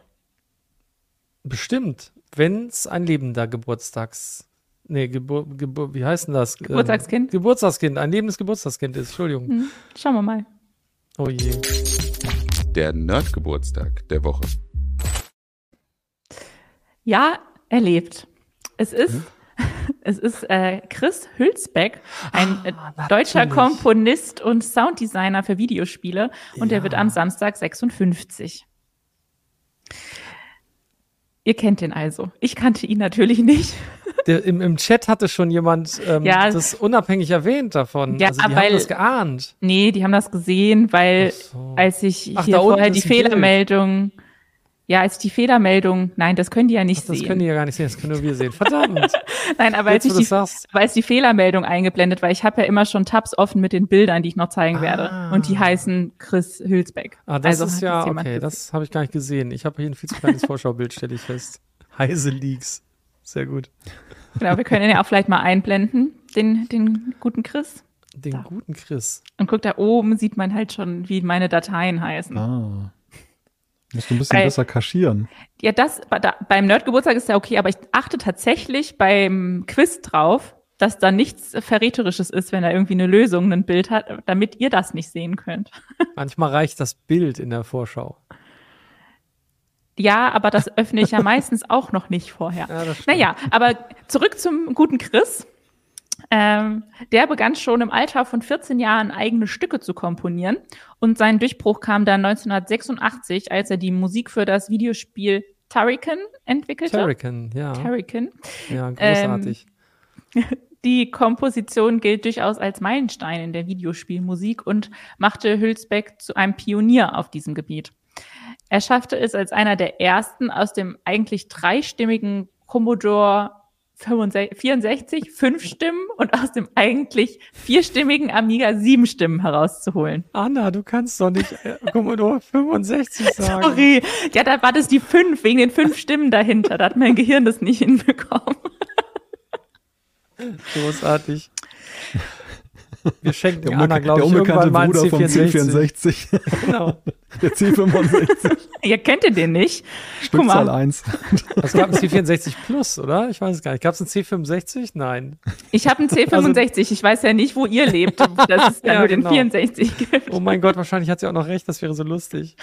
Bestimmt. Wenn es ein lebender Geburtstags. Nee, Gebur, Gebur, wie heißt denn das? Ähm, Geburtstagskind? Geburtstagskind, ein lebendes Geburtstagskind ist. Entschuldigung. Hm, schauen wir mal. Oh je. Der Nerdgeburtstag der Woche. Ja, erlebt. Es ist, es ist äh, Chris Hülsbeck, ein äh, Ah, deutscher natürlich. Komponist und Sounddesigner für Videospiele und der Ja. wird am Samstag 56. Ihr kennt ihn also. Ich kannte ihn natürlich nicht. (laughs) Der, im, Im Chat hatte schon jemand ähm, Ja. das unabhängig erwähnt davon. Ja, also die weil- haben das geahnt. Nee, die haben das gesehen, weil so. als ich Ach, hier vorher die ein Bild. Ja, als ich die Fehlermeldung, nein, das können die ja nicht Ach, das sehen. können die ja gar nicht sehen, das können nur wir sehen. Verdammt. (laughs) nein, aber als Jetzt, ich die die Fehlermeldung eingeblendet, weil ich habe ja immer schon Tabs offen mit den Bildern, die ich noch zeigen werde. Ah. Und die heißen Chris Hülsbeck. Ah, das Also ist ja, das okay, gesehen. das habe ich gar nicht gesehen. Ich habe hier ein viel zu kleines Vorschaubild, stelle ich fest. Heise Leaks. Sehr gut. Genau, wir können ihn ja auch vielleicht mal einblenden, den, den guten Chris. Den Da. guten Chris. Und guck, da oben sieht man halt schon, wie meine Dateien heißen. Ah. Musst du ein bisschen Weil- besser kaschieren. Ja, das da, beim Nerdgeburtstag ist ja okay, aber ich achte tatsächlich beim Quiz drauf, dass da nichts Verräterisches ist, wenn er irgendwie eine Lösung, ein Bild hat, damit ihr das nicht sehen könnt. (laughs) Manchmal reicht das Bild in der Vorschau. Ja, aber das öffne ich ja meistens auch noch nicht vorher. Ja. Naja, aber zurück zum guten Chris. Ähm, der begann schon im Alter von 14 Jahren eigene Stücke zu komponieren und sein Durchbruch kam dann 1986, als er die Musik für das Videospiel Turrican entwickelte. Turrican, ja. Turrican. Ja, großartig. (laughs) Die Komposition gilt durchaus als Meilenstein in der Videospielmusik und machte Hülsbeck zu einem Pionier auf diesem Gebiet. Er schaffte es als einer der ersten aus dem eigentlich dreistimmigen Commodore 65 64 fünf Stimmen und aus dem eigentlich vierstimmigen Amiga sieben Stimmen herauszuholen. Anna, du kannst doch nicht äh, Commodore 65 (laughs) sagen. Sorry, ja, da war das die fünf, wegen den fünf Stimmen dahinter. Da hat mein Gehirn das nicht (laughs) hinbekommen. Großartig. Wir schenken Der, Anna, glaube ich, unbekannte irgendwann mal Bruder vom C64. C64, (laughs) Genau. der C65, (laughs) Ihr kennt ihr den nicht? Stückzahl mal. 1. Es gab einen C64 Plus, oder? Ich weiß es gar nicht. Gab es einen C65? Nein. Ich habe einen C65. (laughs) ich weiß ja nicht, wo ihr lebt, dass es da Ja, nur den genau. 64 gibt. Oh mein Gott, wahrscheinlich hat sie auch noch recht, das wäre so lustig.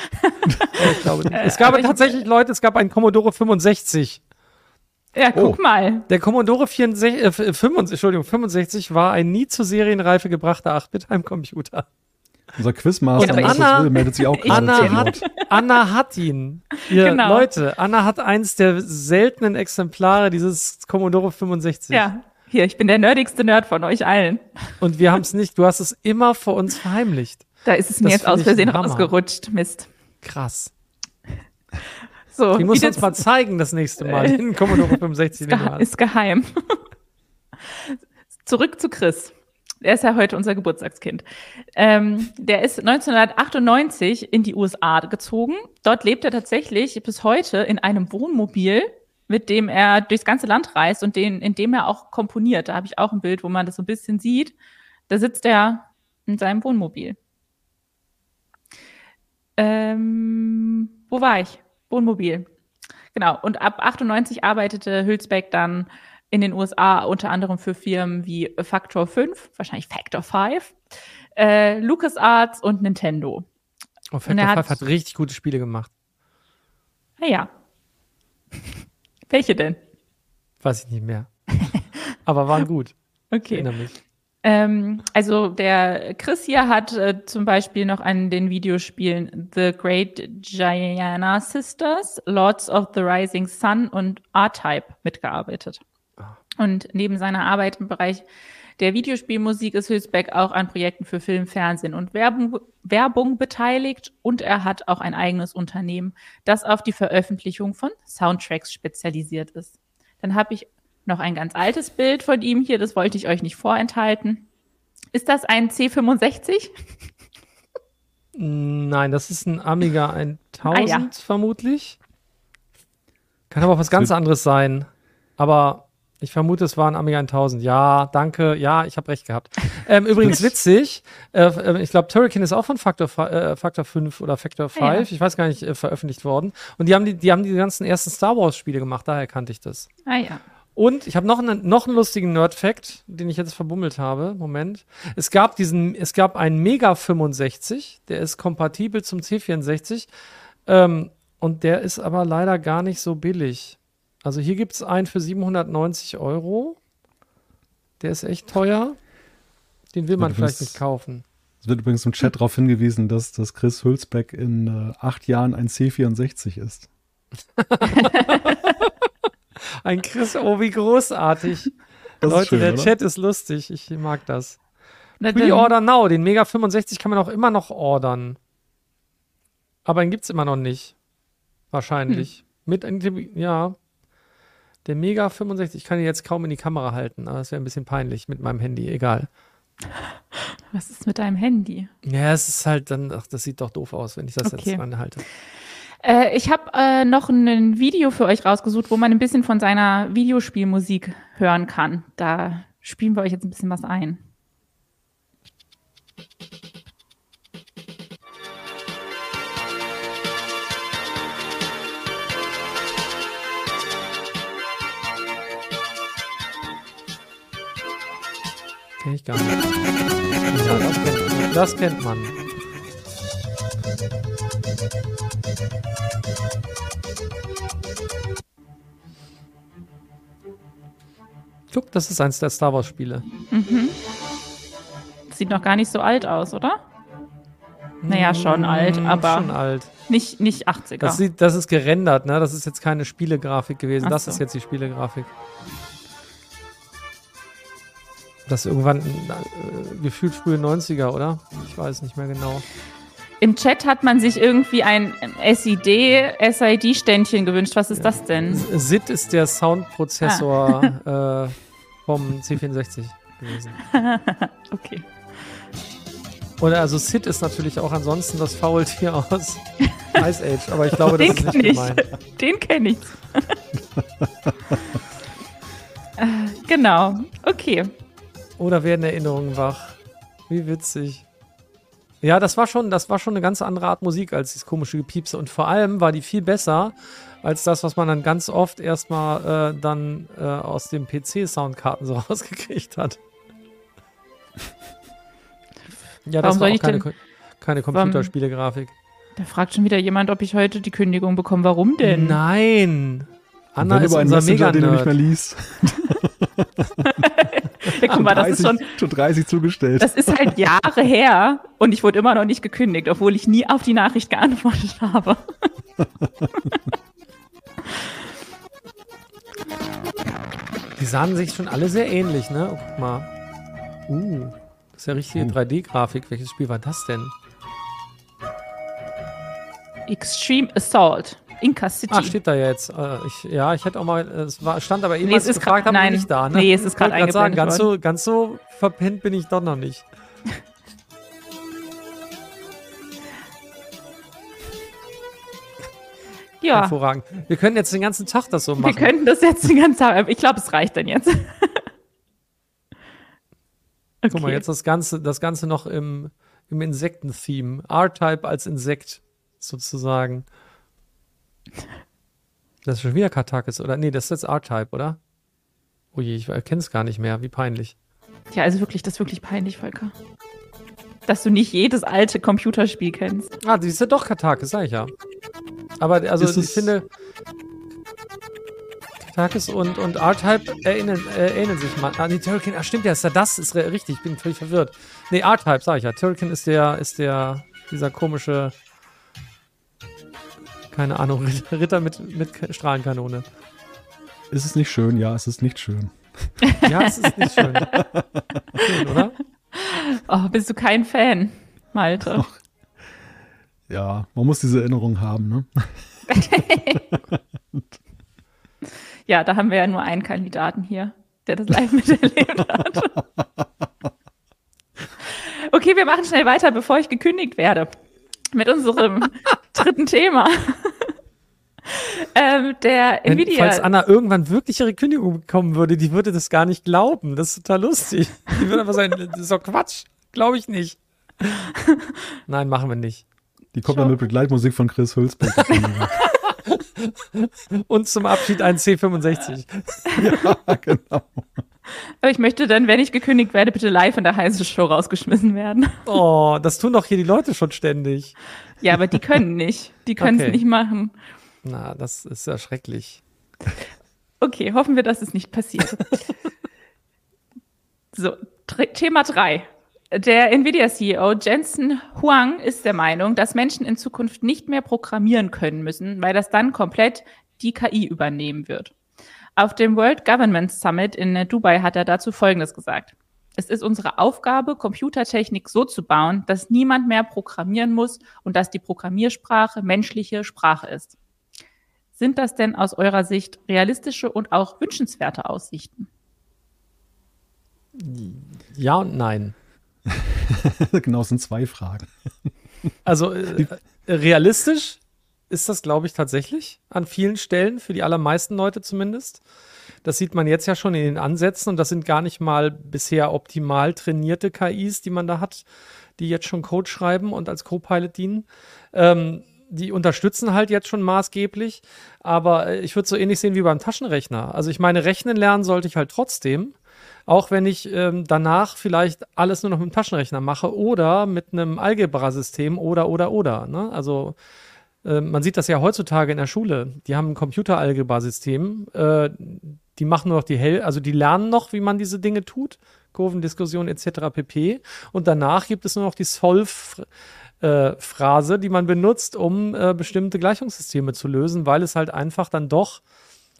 Ich glaube nicht. Es gab tatsächlich, Leute, es gab einen Commodore 65. Ja, guck Oh. mal. Der Commodore 64, äh, 65, Entschuldigung, 65 war ein nie zur Serienreife gebrachter 8-Bit-Heimcomputer. Unser Quizmaster Markus Anna- Will meldet sich auch (laughs) Anna hat, Anna hat ihn. Ihr, Genau. Leute, Anna hat eins der seltenen Exemplare dieses Commodore 65. Ja, hier, ich bin der nerdigste Nerd von euch allen. Und wir haben es nicht, du hast es immer vor uns verheimlicht. Da ist es mir Das jetzt aus Versehen rausgerutscht. Mist. Krass. So, Die wie uns mal zeigen das nächste Mal. Äh, Den Commodore 65, den du gehe hast. ist geheim. (laughs) Zurück zu Chris. Er ist ja heute unser Geburtstagskind. Ähm, der ist 1998 in die USA gezogen. Dort lebt er tatsächlich bis heute in einem Wohnmobil, mit dem er durchs ganze Land reist und den, in dem er auch komponiert. Da habe ich auch ein Bild, wo man das so ein bisschen sieht. Da sitzt er in seinem Wohnmobil. Ähm, wo war ich? Wohnmobil. Genau. Und ab 98 arbeitete Hülsbeck dann in den USA unter anderem für Firmen wie Factor 5, wahrscheinlich Factor 5, äh, LucasArts und Nintendo. Oh, Und Factor hat- 5 hat richtig gute Spiele gemacht. Naja. Welche denn? Weiß ich nicht mehr. Aber waren gut. Ich Okay. erinnere mich. Ähm, also der Chris hier hat äh, zum Beispiel noch an den Videospielen The Great Gianna Sisters, Lords of the Rising Sun und R-Type mitgearbeitet. Und neben seiner Arbeit im Bereich der Videospielmusik ist Hülsbeck auch an Projekten für Film, Fernsehen und Werbung, Werbung beteiligt und er hat auch ein eigenes Unternehmen, das auf die Veröffentlichung von Soundtracks spezialisiert ist. Dann habe ich noch ein ganz altes Bild von ihm hier, das wollte ich euch nicht vorenthalten. Ist das ein C65? Nein, das ist ein Amiga (laughs) 1000 Ah, ja. vermutlich. Kann aber auch was ganz anderes sein. Aber ich vermute, es war ein Amiga 1000. Ja, danke. Ja, ich habe recht gehabt. Ähm, übrigens (laughs) witzig, äh, äh, ich glaube, Turrican ist auch von Factor, äh, Factor 5 oder Factor 5, Ah, ja. ich weiß gar nicht, äh, veröffentlicht worden. Und die haben die, die haben die ganzen ersten Star Wars Spiele gemacht, daher kannte ich das. Ah ja. Und ich habe noch einen, noch einen lustigen Nerd-Fact, den ich jetzt verbummelt habe. Moment. Es gab diesen, es gab einen Mega 65, der ist kompatibel zum C64. Ähm, und der ist aber leider gar nicht so billig. Also hier gibt es einen für 790 Euro. Der ist echt teuer. Den will man vielleicht nicht kaufen. Es wird übrigens im Chat darauf hingewiesen, dass, dass Chris Hülsbeck in äh, acht Jahren ein C64 ist. (laughs) Ein Chris, oh, wie großartig. (laughs) Das Leute, schön, der oder? Chat ist lustig. Ich mag das. Pre-Order now. Den Mega 65 kann man auch immer noch ordern. Aber den gibt's immer noch nicht. Wahrscheinlich. Hm. Mit, ja. Der Mega 65 ich kann ihn jetzt kaum in die Kamera halten, aber das wäre ein bisschen peinlich mit meinem Handy. Egal. Was ist mit deinem Handy? Ja, es ist halt dann, ach, das sieht doch doof aus, wenn ich das Okay. jetzt anhalte. Äh, ich habe äh, noch ein Video für euch rausgesucht, wo man ein bisschen von seiner Videospielmusik hören kann. Da spielen wir euch jetzt ein bisschen was ein. Kenn ich gar nicht. Ja, das kennt, das kennt man. Guck, das ist eins der Star Wars Spiele. Sieht noch gar nicht so alt aus, oder? Naja, schon alt, aber Schon alt. nicht, nicht 80er. Das, sieht, das ist gerendert, ne? Das ist jetzt keine Spielegrafik gewesen. Ach das so. ist jetzt die Spielegrafik. Das ist irgendwann äh, gefühlt frühe 90er, oder? Ich weiß nicht mehr genau. Im Chat hat man sich irgendwie ein SID, SID-Ständchen gewünscht. Was ist das denn? SID ist der Soundprozessor Ah. (laughs) äh, vom C64 gewesen. (laughs) Okay. Und also SID ist natürlich auch ansonsten das Faultier aus (laughs) Ice Age, aber ich glaube, das ist nicht ich. gemeint. Den kenne ich. Äh, genau. Okay. Oder werden Erinnerungen wach? Wie witzig. Ja, das war schon, das war schon eine ganz andere Art Musik als dieses komische Gepiepse. Und vor allem war die viel besser als das, was man dann ganz oft erstmal äh, dann äh, aus dem PC-Soundkarten so (laughs) rausgekriegt hat. Ja, das Warum war soll auch ich keine, denn- keine Computerspielegrafik. Da fragt schon wieder jemand, ob ich heute die Kündigung bekomme. Warum denn? Nein! Anna ist über einen unser Messenger, den du nicht mehr liest. (laughs) Ja, guck mal, das ist schon, schon 30 zugestellt. das ist halt Jahre her und ich wurde immer noch nicht gekündigt, obwohl ich nie auf die Nachricht geantwortet habe. (laughs) Die sahen sich schon alle sehr ähnlich, ne? Oh, guck mal. Uh, das ist ja richtige Oh. 3D-Grafik. Welches Spiel war das denn? Extreme Assault. Inca City. Ah, steht da jetzt. Äh, ich, ja, ich hätte auch mal, es war, stand aber eben, Nee, als es ist gefragt habe, nicht da, ne? Nee, es ist grad grad sagen, ganz eingeblendet so, ganz so verpennt bin ich doch noch nicht. (laughs) ja, Hervorragend. Wir können jetzt den ganzen Tag das so wir machen. könnten das jetzt den ganzen Tag. Ich glaube, es reicht dann jetzt. okay. (laughs) Guck mal, jetzt das Ganze, das Ganze noch im, im Insekten-Theme. R-Type als Insekt, sozusagen. Das ist schon wieder Katakis, oder? Nee, das ist jetzt R-Type, oder? Oh je, ich erkenne es gar nicht mehr. Wie peinlich. Ja, also wirklich, das ist wirklich peinlich, Volker. Dass du nicht jedes alte Computerspiel kennst. Ah, die ist ja doch Katakis, sag ich ja. Aber also Ist ich finde, Katakis und, und R-Type erinnern, äh, ähneln sich mal. Ah, nee, Turrican, ah, stimmt ja, ist ja das, ist richtig, ich bin völlig verwirrt. Nee, R-Type, sag ich ja. Turrican ist der, ist der, dieser komische, keine Ahnung, (laughs) Ritter- mit, mit Strahlenkanone. Ist es nicht schön? Ja, es ist nicht schön. (laughs) Ja, es ist nicht schön. schön, oder? Oh, bist du kein Fan, Malte? Ja, man muss diese Erinnerung haben, ne? (laughs) Ja, da haben wir ja nur einen Kandidaten hier, der das live miterlebt hat. Okay, wir machen schnell weiter, bevor ich gekündigt werde. Mit unserem dritten Thema. Ähm, der Wenn, Nvidia. falls Anna irgendwann wirklich ihre Kündigung bekommen würde, die würde das gar nicht glauben. Das ist total lustig. Die würde einfach sagen, das ist doch Quatsch. Glaube ich nicht. Nein, machen wir nicht. Die kommt Schau. dann mit Begleitmusik von Chris Hülsbeck. (laughs) Und zum Abschied ein C65. (laughs) ja, genau. Aber ich möchte dann, wenn ich gekündigt werde, bitte live in der heißen Show rausgeschmissen werden. Oh, das tun doch hier die Leute schon ständig. Ja, aber die können nicht. Die können es Okay. nicht machen. Na, das ist ja schrecklich. Okay, hoffen wir, dass es nicht passiert. (laughs) so, Thema 3. Der Nvidia-CEO Jensen Huang ist der Meinung, dass Menschen in Zukunft nicht mehr programmieren können müssen, weil das dann komplett die KI übernehmen wird. Auf dem World Government Summit in Dubai hat er dazu Folgendes gesagt. Es ist unsere Aufgabe, Computertechnik so zu bauen, dass niemand mehr programmieren muss und dass die Programmiersprache menschliche Sprache ist. Sind das denn aus eurer Sicht realistische und auch wünschenswerte Aussichten? Ja und nein. (laughs) genau, es sind zwei Fragen. Also äh, realistisch ist das, glaube ich, tatsächlich an vielen Stellen, für die allermeisten Leute zumindest. Das sieht man jetzt ja schon in den Ansätzen und das sind gar nicht mal bisher optimal trainierte KIs, die man da hat, die jetzt schon Code schreiben und als Copilot dienen. Ähm, die unterstützen halt jetzt schon maßgeblich, aber äh, ich würde so ähnlich sehen wie beim Taschenrechner. Also ich meine, rechnen lernen sollte ich halt trotzdem, auch wenn ich ähm, danach vielleicht alles nur noch mit dem Taschenrechner mache oder mit einem Algebra-System oder, oder, oder. Ne? Also äh, man sieht das ja heutzutage in der Schule. Die haben ein Computer-Algebra-System, äh, die machen nur noch die Hell, also die lernen noch, wie man diese Dinge tut, Kurvendiskussion etc. pp. Und danach gibt es nur noch die Solve- äh, Phrase, die man benutzt, um äh, bestimmte Gleichungssysteme zu lösen, weil es halt einfach dann doch,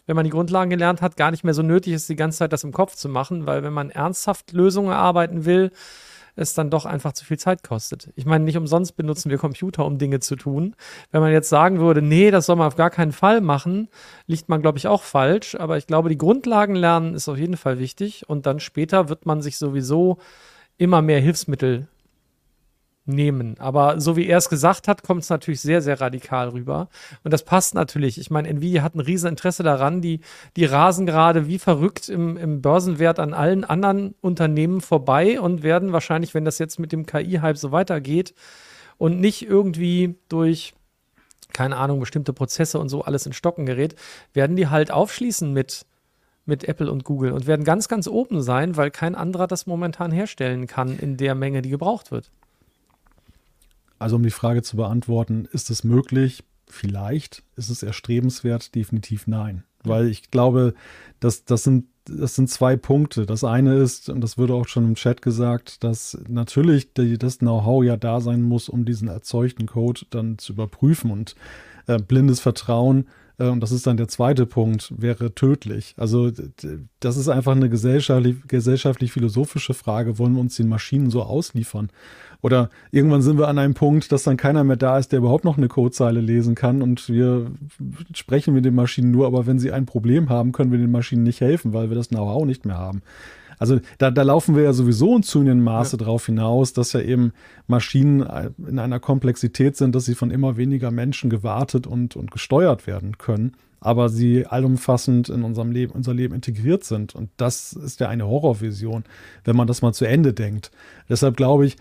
wenn man die Grundlagen gelernt hat, gar nicht mehr so nötig ist, die ganze Zeit das im Kopf zu machen, weil wenn man ernsthaft Lösungen erarbeiten will, es dann doch einfach zu viel Zeit kostet. Ich meine, nicht umsonst benutzen wir Computer, um Dinge zu tun. Wenn man jetzt sagen würde, nee, das soll man auf gar keinen Fall machen, liegt man, glaube ich, auch falsch. Aber ich glaube, die Grundlagen lernen ist auf jeden Fall wichtig und dann später wird man sich sowieso immer mehr Hilfsmittel nehmen. Aber so wie er es gesagt hat, kommt es natürlich sehr, sehr radikal rüber. Und das passt natürlich. Ich meine, Nvidia hat ein riesen Interesse daran. Die, die rasen gerade wie verrückt im, im Börsenwert an allen anderen Unternehmen vorbei und werden wahrscheinlich, wenn das jetzt mit dem KI-Hype so weitergeht und nicht irgendwie durch keine Ahnung, bestimmte Prozesse und so alles in Stocken gerät, werden die halt aufschließen mit, mit Apple und Google und werden ganz, ganz oben sein, weil kein anderer das momentan herstellen kann in der Menge, die gebraucht wird. Also um die Frage zu beantworten, ist es möglich? Vielleicht. Ist es erstrebenswert? Definitiv nein. Weil ich glaube, dass das sind das sind zwei Punkte. Das eine ist, und das wurde auch schon im Chat gesagt, dass natürlich die, das Know-how ja da sein muss, um diesen erzeugten Code dann zu überprüfen. Und äh, blindes Vertrauen, und das ist dann der zweite Punkt, wäre tödlich. Also das ist einfach eine gesellschaftlich, gesellschaftlich-philosophische Frage. Wollen wir uns den Maschinen so ausliefern? Oder irgendwann sind wir an einem Punkt, dass dann keiner mehr da ist, der überhaupt noch eine Codezeile lesen kann und wir sprechen mit den Maschinen nur, aber wenn sie ein Problem haben, können wir den Maschinen nicht helfen, weil wir das Know-how nicht mehr haben. Also da, da laufen wir ja sowieso in zunehmendem Maße ja. drauf hinaus, dass ja eben Maschinen in einer Komplexität sind, dass sie von immer weniger Menschen gewartet und, und gesteuert werden können, aber sie allumfassend in unserem Leben, unser Leben integriert sind. Und das ist ja eine Horrorvision, wenn man das mal zu Ende denkt. Deshalb glaube ich,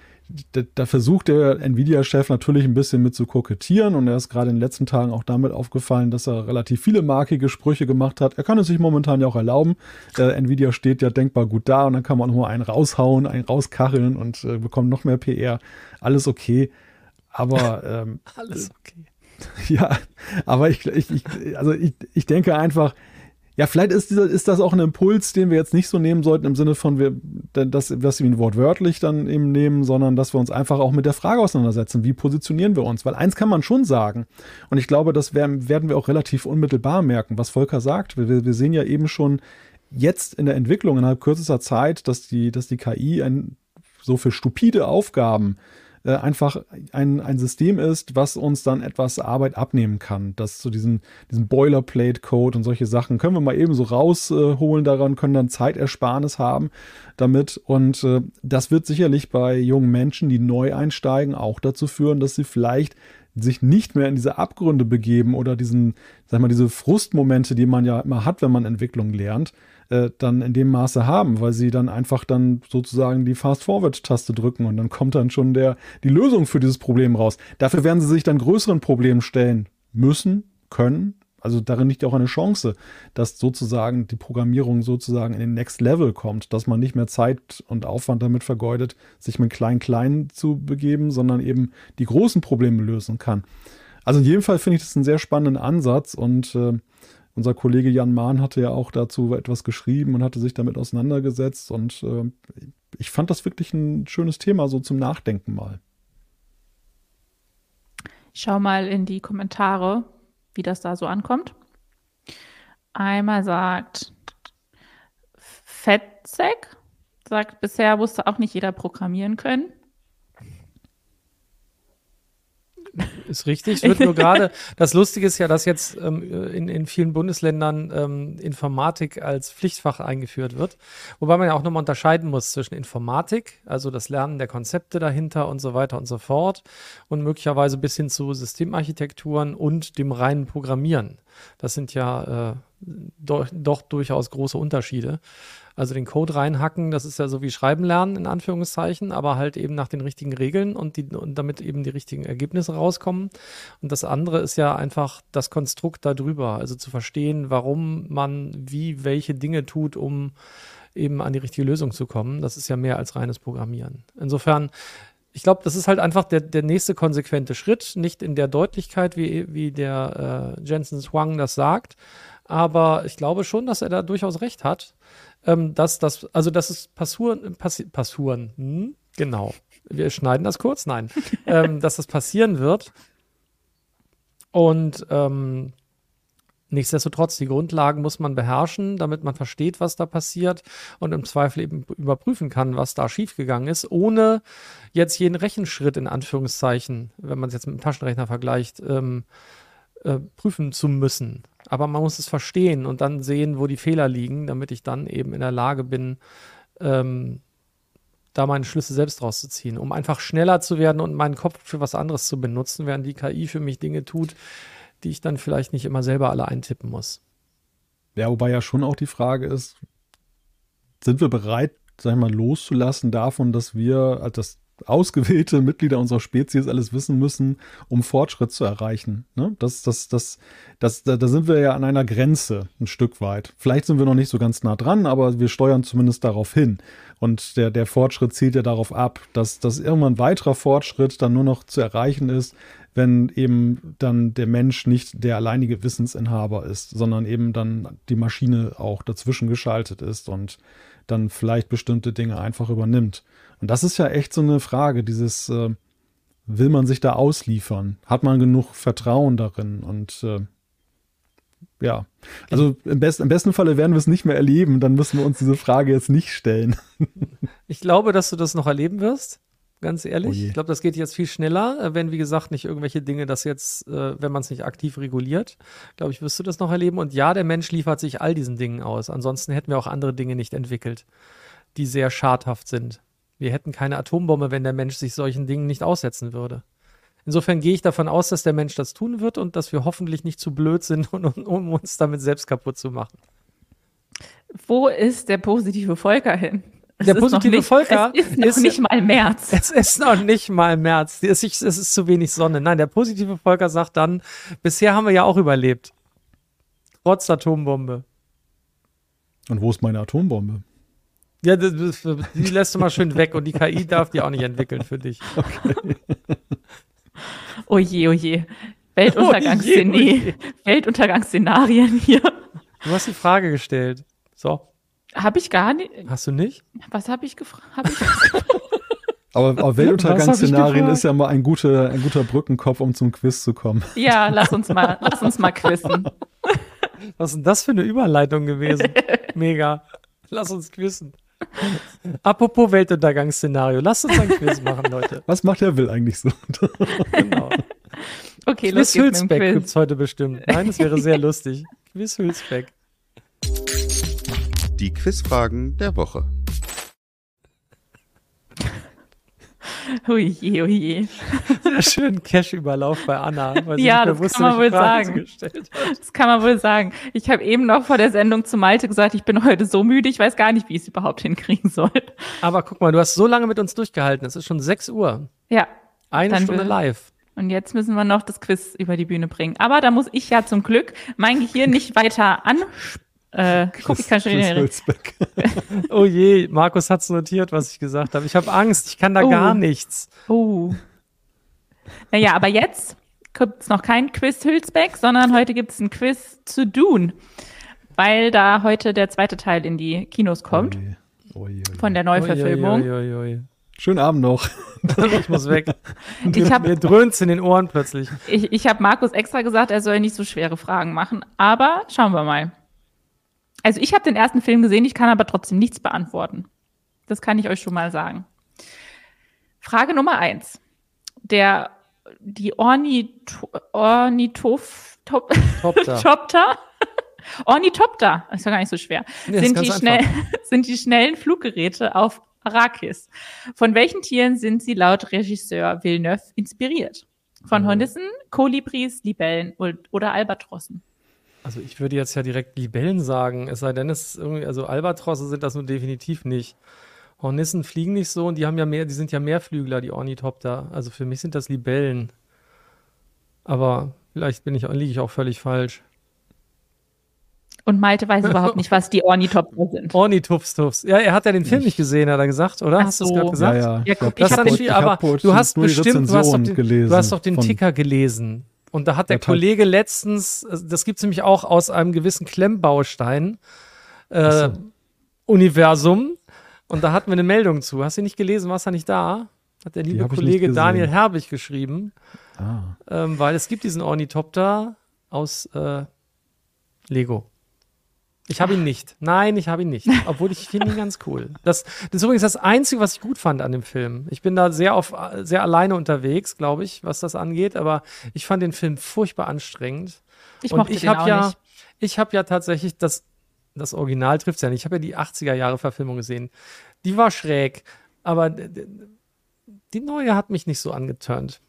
da, da versucht der Nvidia-Chef natürlich ein bisschen mit zu kokettieren und er ist gerade in den letzten Tagen auch damit aufgefallen, dass er relativ viele markige Sprüche gemacht hat. Er kann es sich momentan ja auch erlauben. Äh, Nvidia steht ja denkbar gut da und dann kann man auch mal einen raushauen, einen rauskacheln und äh, bekommt noch mehr PR. Alles okay. Aber ähm, (laughs) Alles okay. (laughs) ja, aber ich, ich, ich also ich, ich denke einfach, ja, vielleicht ist, dieser, ist das auch ein Impuls, den wir jetzt nicht so nehmen sollten, im Sinne von, wir, dass, dass wir ihn wortwörtlich dann eben nehmen, sondern dass wir uns einfach auch mit der Frage auseinandersetzen, wie positionieren wir uns? Weil eins kann man schon sagen, und ich glaube, das werden, werden wir auch relativ unmittelbar merken, was Volker sagt. Wir, wir sehen ja eben schon jetzt in der Entwicklung innerhalb kürzester Zeit, dass die, dass die KI ein, so für stupide Aufgaben äh, einfach ein, ein System ist, was uns dann etwas Arbeit abnehmen kann. Das zu so diesen, diesen Boilerplate-Code und solche Sachen können wir mal eben so rausholen daran, können dann Zeitersparnis haben damit. Und äh, das wird sicherlich bei jungen Menschen, die neu einsteigen, auch dazu führen, dass sie vielleicht sich nicht mehr in diese Abgründe begeben oder diesen, sag mal, diese Frustmomente, die man ja immer hat, wenn man Entwicklung lernt, äh, dann in dem Maße haben, weil sie dann einfach dann sozusagen die Fast-Forward-Taste drücken und dann kommt dann schon der, die Lösung für dieses Problem raus. Dafür werden sie sich dann größeren Problemen stellen müssen, können. Also darin liegt auch eine Chance, dass sozusagen die Programmierung sozusagen in den Next Level kommt, dass man nicht mehr Zeit und Aufwand damit vergeudet, sich mit Klein-Klein zu begeben, sondern eben die großen Probleme lösen kann. Also in jedem Fall finde ich das einen sehr spannenden Ansatz und äh, unser Kollege Jan Mahn hatte ja auch dazu etwas geschrieben und hatte sich damit auseinandergesetzt. Und äh, ich fand das wirklich ein schönes Thema, so zum Nachdenken mal. Ich schau mal in die Kommentare, wie das da so ankommt. Einmal sagt Fetzek, sagt, bisher wusste auch nicht jeder programmieren können. Ist richtig. Wird nur gerade, das Lustige ist ja, dass jetzt ähm, in, in vielen Bundesländern ähm, Informatik als Pflichtfach eingeführt wird. Wobei man ja auch nochmal unterscheiden muss zwischen Informatik, also das Lernen der Konzepte dahinter und so weiter und so fort, und möglicherweise bis hin zu Systemarchitekturen und dem reinen Programmieren. Das sind ja äh, doch, doch durchaus große Unterschiede. Also den Code reinhacken, das ist ja so wie Schreiben lernen, in Anführungszeichen, aber halt eben nach den richtigen Regeln und, die, und damit eben die richtigen Ergebnisse rauskommen. Und das andere ist ja einfach das Konstrukt darüber, also zu verstehen, warum man wie welche Dinge tut, um eben an die richtige Lösung zu kommen. Das ist ja mehr als reines Programmieren. Insofern ich glaube, das ist halt einfach der, der nächste konsequente Schritt, nicht in der Deutlichkeit, wie, wie der äh, Jensen Swang das sagt, aber ich glaube schon, dass er da durchaus recht hat ähm, dass das, also dass es passieren, passi passieren, hm? genau. Wir schneiden das kurz, nein, (laughs) ähm, dass das passieren wird. Und ähm, Nichtsdestotrotz, die Grundlagen muss man beherrschen, damit man versteht, was da passiert und im Zweifel eben überprüfen kann, was da schiefgegangen ist, ohne jetzt jeden Rechenschritt in Anführungszeichen, wenn man es jetzt mit dem Taschenrechner vergleicht, ähm, äh, prüfen zu müssen. Aber man muss es verstehen und dann sehen, wo die Fehler liegen, damit ich dann eben in der Lage bin, ähm, da meine Schlüsse selbst rauszuziehen, um einfach schneller zu werden und meinen Kopf für was anderes zu benutzen, während die KI für mich Dinge tut, die ich dann vielleicht nicht immer selber alle eintippen muss. Ja, wobei ja schon auch die Frage ist, sind wir bereit, sag ich mal, loszulassen davon, dass wir, also dass ausgewählte Mitglieder unserer Spezies alles wissen müssen, um Fortschritt zu erreichen. Ne? Das, das, das, das, da, da sind wir ja an einer Grenze ein Stück weit. Vielleicht sind wir noch nicht so ganz nah dran, aber wir steuern zumindest darauf hin. Und der, der Fortschritt zielt ja darauf ab, dass, dass irgendwann weiterer Fortschritt dann nur noch zu erreichen ist, wenn eben dann der Mensch nicht der alleinige Wissensinhaber ist, sondern eben dann die Maschine auch dazwischen geschaltet ist und dann vielleicht bestimmte Dinge einfach übernimmt. Und das ist ja echt so eine Frage, dieses, äh, will man sich da ausliefern? Hat man genug Vertrauen darin? Und äh, ja, also im, best, im besten Falle werden wir es nicht mehr erleben, dann müssen wir uns diese Frage jetzt nicht stellen. (laughs) ich glaube, dass du das noch erleben wirst ganz ehrlich. Oh ich glaube, das geht jetzt viel schneller, äh, wenn, wie gesagt, nicht irgendwelche Dinge das jetzt, äh, wenn man es nicht aktiv reguliert. Glaube ich, wirst du das noch erleben. Und ja, der Mensch liefert sich all diesen Dingen aus. Ansonsten hätten wir auch andere Dinge nicht entwickelt, die sehr schadhaft sind. Wir hätten keine Atombombe, wenn der Mensch sich solchen Dingen nicht aussetzen würde. Insofern gehe ich davon aus, dass der Mensch das tun wird und dass wir hoffentlich nicht zu blöd sind, (laughs) um, um uns damit selbst kaputt zu machen. Wo ist der positive Volker hin? Es Der positive nicht, Volker Es ist noch ist- nicht mal März. (laughs) Es ist noch nicht mal März. Es ist, es ist zu wenig Sonne. Nein, der positive Volker sagt dann, bisher haben wir ja auch überlebt. Trotz Atombombe. Und wo ist meine Atombombe? Ja, das, das, die lässt du mal schön weg und die KI darf die auch nicht entwickeln für dich. Oh je, oh je. Weltuntergangsszenarie- Oh je, Weltuntergangsszenarien hier. Du hast die Frage gestellt. So, Habe ich gar nicht. hast du nicht? Was habe ich gefragt? Hab ich (laughs) Aber, aber Weltuntergangsszenarien ist ja mal ein guter, ein guter Brückenkopf, um zum Quiz zu kommen. ja, lass uns mal, lass uns mal quizzen. Was ist denn das für eine Überleitung gewesen? (laughs) Mega. Lass uns quizzen. (laughs) Apropos Weltuntergangsszenario. Lass uns ein Quiz machen, Leute. Was macht der Will eigentlich so? (laughs) Genau. Okay, Quiz Hülsbeck Quiz. gibt's heute bestimmt. Nein, das wäre sehr lustig. Quiz Hülsbeck. Die Quizfragen der Woche. (laughs) Oh je, oh je. Sehr schön Cash-Überlauf bei Anna, weil sie Ja, das wusste, kann man wohl sagen. Das kann man wohl sagen. Ich habe eben noch vor der Sendung zu Malte gesagt, ich bin heute so müde, ich weiß gar nicht, wie ich es überhaupt hinkriegen soll. Aber guck mal, du hast so lange mit uns durchgehalten. Es ist schon 6 Uhr. Ja. Eine Stunde live. Und jetzt müssen wir noch das Quiz über die Bühne bringen. Aber da muss ich ja zum Glück mein Gehirn nicht weiter an. Äh, (laughs) guck, ich kann schon Chris wieder. (laughs) Oh je, Markus hat's notiert, was ich gesagt habe. Ich habe Angst, ich kann da Oh. gar nichts. Oh. Naja, aber jetzt gibt's noch kein Quiz Hülsbeck, sondern heute gibt's ein Quiz zu Dune. Weil da heute der zweite Teil in die Kinos kommt Oje, oje, oje. von der Neuverfilmung. Schönen Abend noch. (laughs) Ich muss weg. Ich Mir habe dröhnt's in den Ohren plötzlich. ich, ich hab Markus extra gesagt, er soll nicht so schwere Fragen machen. Aber schauen wir mal. Also ich habe den ersten Film gesehen, ich kann aber trotzdem nichts beantworten. Das kann ich euch schon mal sagen. Frage Nummer eins. Der, die Ornito, Ornitoph, Top, Topter. (laughs) Topter? (laughs) Ornithopter, ist ja gar nicht so schwer. Ist sind, die schnell, (laughs) sind die schnellen Fluggeräte auf Arrakis. Von welchen Tieren sind sie laut Regisseur Villeneuve inspiriert? Von Äh. Hornissen, Kolibris, Libellen oder Albatrossen? Also ich würde jetzt ja direkt Libellen sagen, es sei denn, es ist irgendwie, also Albatrosse sind das nun definitiv nicht. Hornissen fliegen nicht so und die haben ja mehr, die sind ja Mehrflügler, die Ornithopter. Also für mich sind das Libellen. Aber vielleicht bin ich, liege ich auch völlig falsch. Und Malte weiß überhaupt nicht, was die (laughs) Ornithopter sind. Ornithupstufs. Ja, er hat ja den Film nicht gesehen, hat er gesagt, oder? Ach Hast du es so. gerade Ja, gesagt? ja. Ja, guck, Das ich ist hab nicht viel, aber du hast bestimmt, du hast, den, gelesen du hast doch den Ticker gelesen. Und da hat der toll. Kollege letztens, äh, das gibt's nämlich auch aus einem gewissen Klemmbaustein, äh, so. Universum. Und da hatten wir eine Meldung zu. Hast du nicht gelesen? Warst du nicht da? Hat der liebe Kollege. Daniel Herbig geschrieben. Ah. Ähm, weil es gibt diesen Ornithopter aus äh, Lego. Ich habe ihn nicht. Nein, ich habe ihn nicht. (laughs) Obwohl ich finde ihn ganz cool. Das, das ist übrigens das Einzige, was ich gut fand an dem Film. Ich bin da sehr auf, sehr alleine unterwegs, glaube ich, was das angeht. Aber ich fand den Film furchtbar anstrengend. Ich mochte ich den habe auch ja, nicht. ich habe ja tatsächlich das, das Original trifft ja nicht. Ich habe ja die 80er Jahre Verfilmung gesehen. Die war schräg, aber die neue hat mich nicht so angeturnt.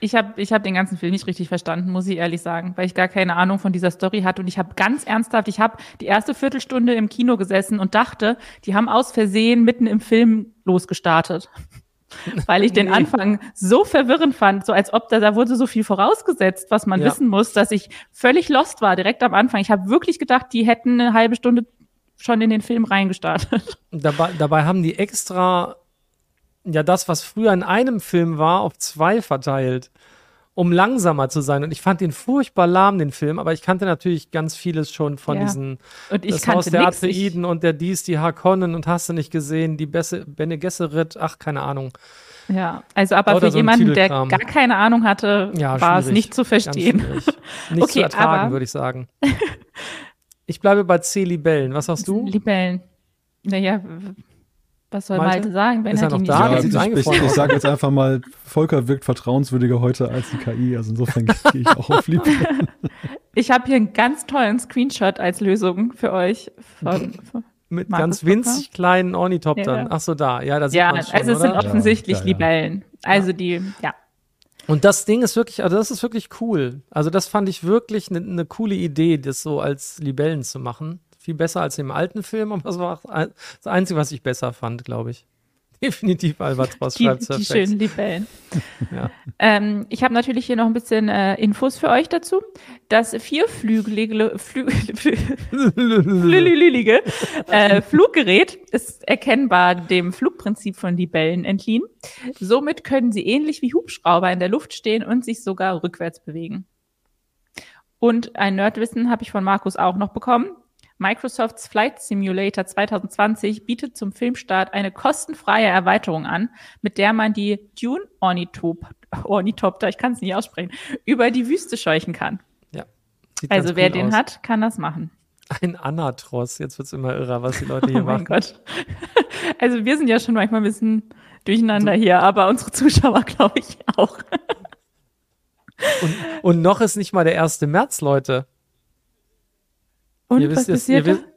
Ich habe ich hab den ganzen Film nicht richtig verstanden, muss ich ehrlich sagen, weil ich gar keine Ahnung von dieser Story hatte. Und ich habe ganz ernsthaft, ich habe die erste Viertelstunde im Kino gesessen und dachte, die haben aus Versehen mitten im Film losgestartet. (laughs) Weil ich den Nee. Anfang so verwirrend fand, so als ob da, da wurde so viel vorausgesetzt, was man Ja. wissen muss, dass ich völlig lost war direkt am Anfang. Ich habe wirklich gedacht, die hätten eine halbe Stunde schon in den Film reingestartet. Dabei, dabei haben die extra ja das, was früher in einem Film war, auf zwei verteilt, um langsamer zu sein. Und ich fand den furchtbar lahm, den Film, aber ich kannte natürlich ganz vieles schon von Ja. diesen Und ich das Haus kannte der nix. Und der Dies, die Harkonnen und hast du nicht gesehen, die Besse, Bene Gesserit, ach, keine Ahnung. ja, also aber Lauter für so jemanden, der gar keine Ahnung hatte, Ja, war es nicht zu verstehen. (laughs) Nicht Okay, zu ertragen, würde ich sagen. (laughs) ich bleibe bei C. Libellen. Was sagst du? Libellen. Naja, was soll Malte? Malte, sagen, wenn Ist er er die noch nicht da? Ja, ich, ich, ich sage jetzt einfach mal, Volker wirkt vertrauenswürdiger heute als die KI. Also insofern gehe ich (laughs) auch auf Liebe. Ich habe hier einen ganz tollen Screenshot als Lösung für euch. Von, von, Mit Markus ganz winzig kleinen Ornithoptern. Ja. Ach so, da. Ja, da sieht ja, man schon, also es sind oder? offensichtlich Ja, ja, ja. Libellen. Also die, ja. Und das Ding ist wirklich, also das ist wirklich cool. Also das fand ich wirklich eine ne coole Idee, das so als Libellen zu machen. Viel besser als im alten Film, aber es war das Einzige, was ich besser fand, glaube ich. (laughs) Definitiv Albatros die, schreibt die schönen Libellen. (laughs) Ja. Ähm, ich habe natürlich hier noch ein bisschen äh, Infos für euch dazu. Das vierflügelige Flü (laughs) äh, Fluggerät ist erkennbar dem Flugprinzip von Libellen entliehen. Somit können sie ähnlich wie Hubschrauber in der Luft stehen und sich sogar rückwärts bewegen. Und ein Nerdwissen habe ich von Markus auch noch bekommen. Microsofts Flight Simulator 2020 bietet zum Filmstart eine kostenfreie Erweiterung an, mit der man die Dune Ornithop Ornithopter, ich kann es nicht aussprechen, über die Wüste scheuchen kann. Ja. Also wer cool den aus. hat, kann das machen. Ein Anatros. Jetzt wird's immer irrer, was die Leute (laughs) hier Oh machen. Gott. (laughs) Also wir sind ja schon manchmal ein bisschen durcheinander hier, aber unsere Zuschauer (laughs) glaube ich auch. Und, und noch ist nicht mal der 1. März, Leute. Und ihr was wisst jetzt, ihr passiert da? wisst,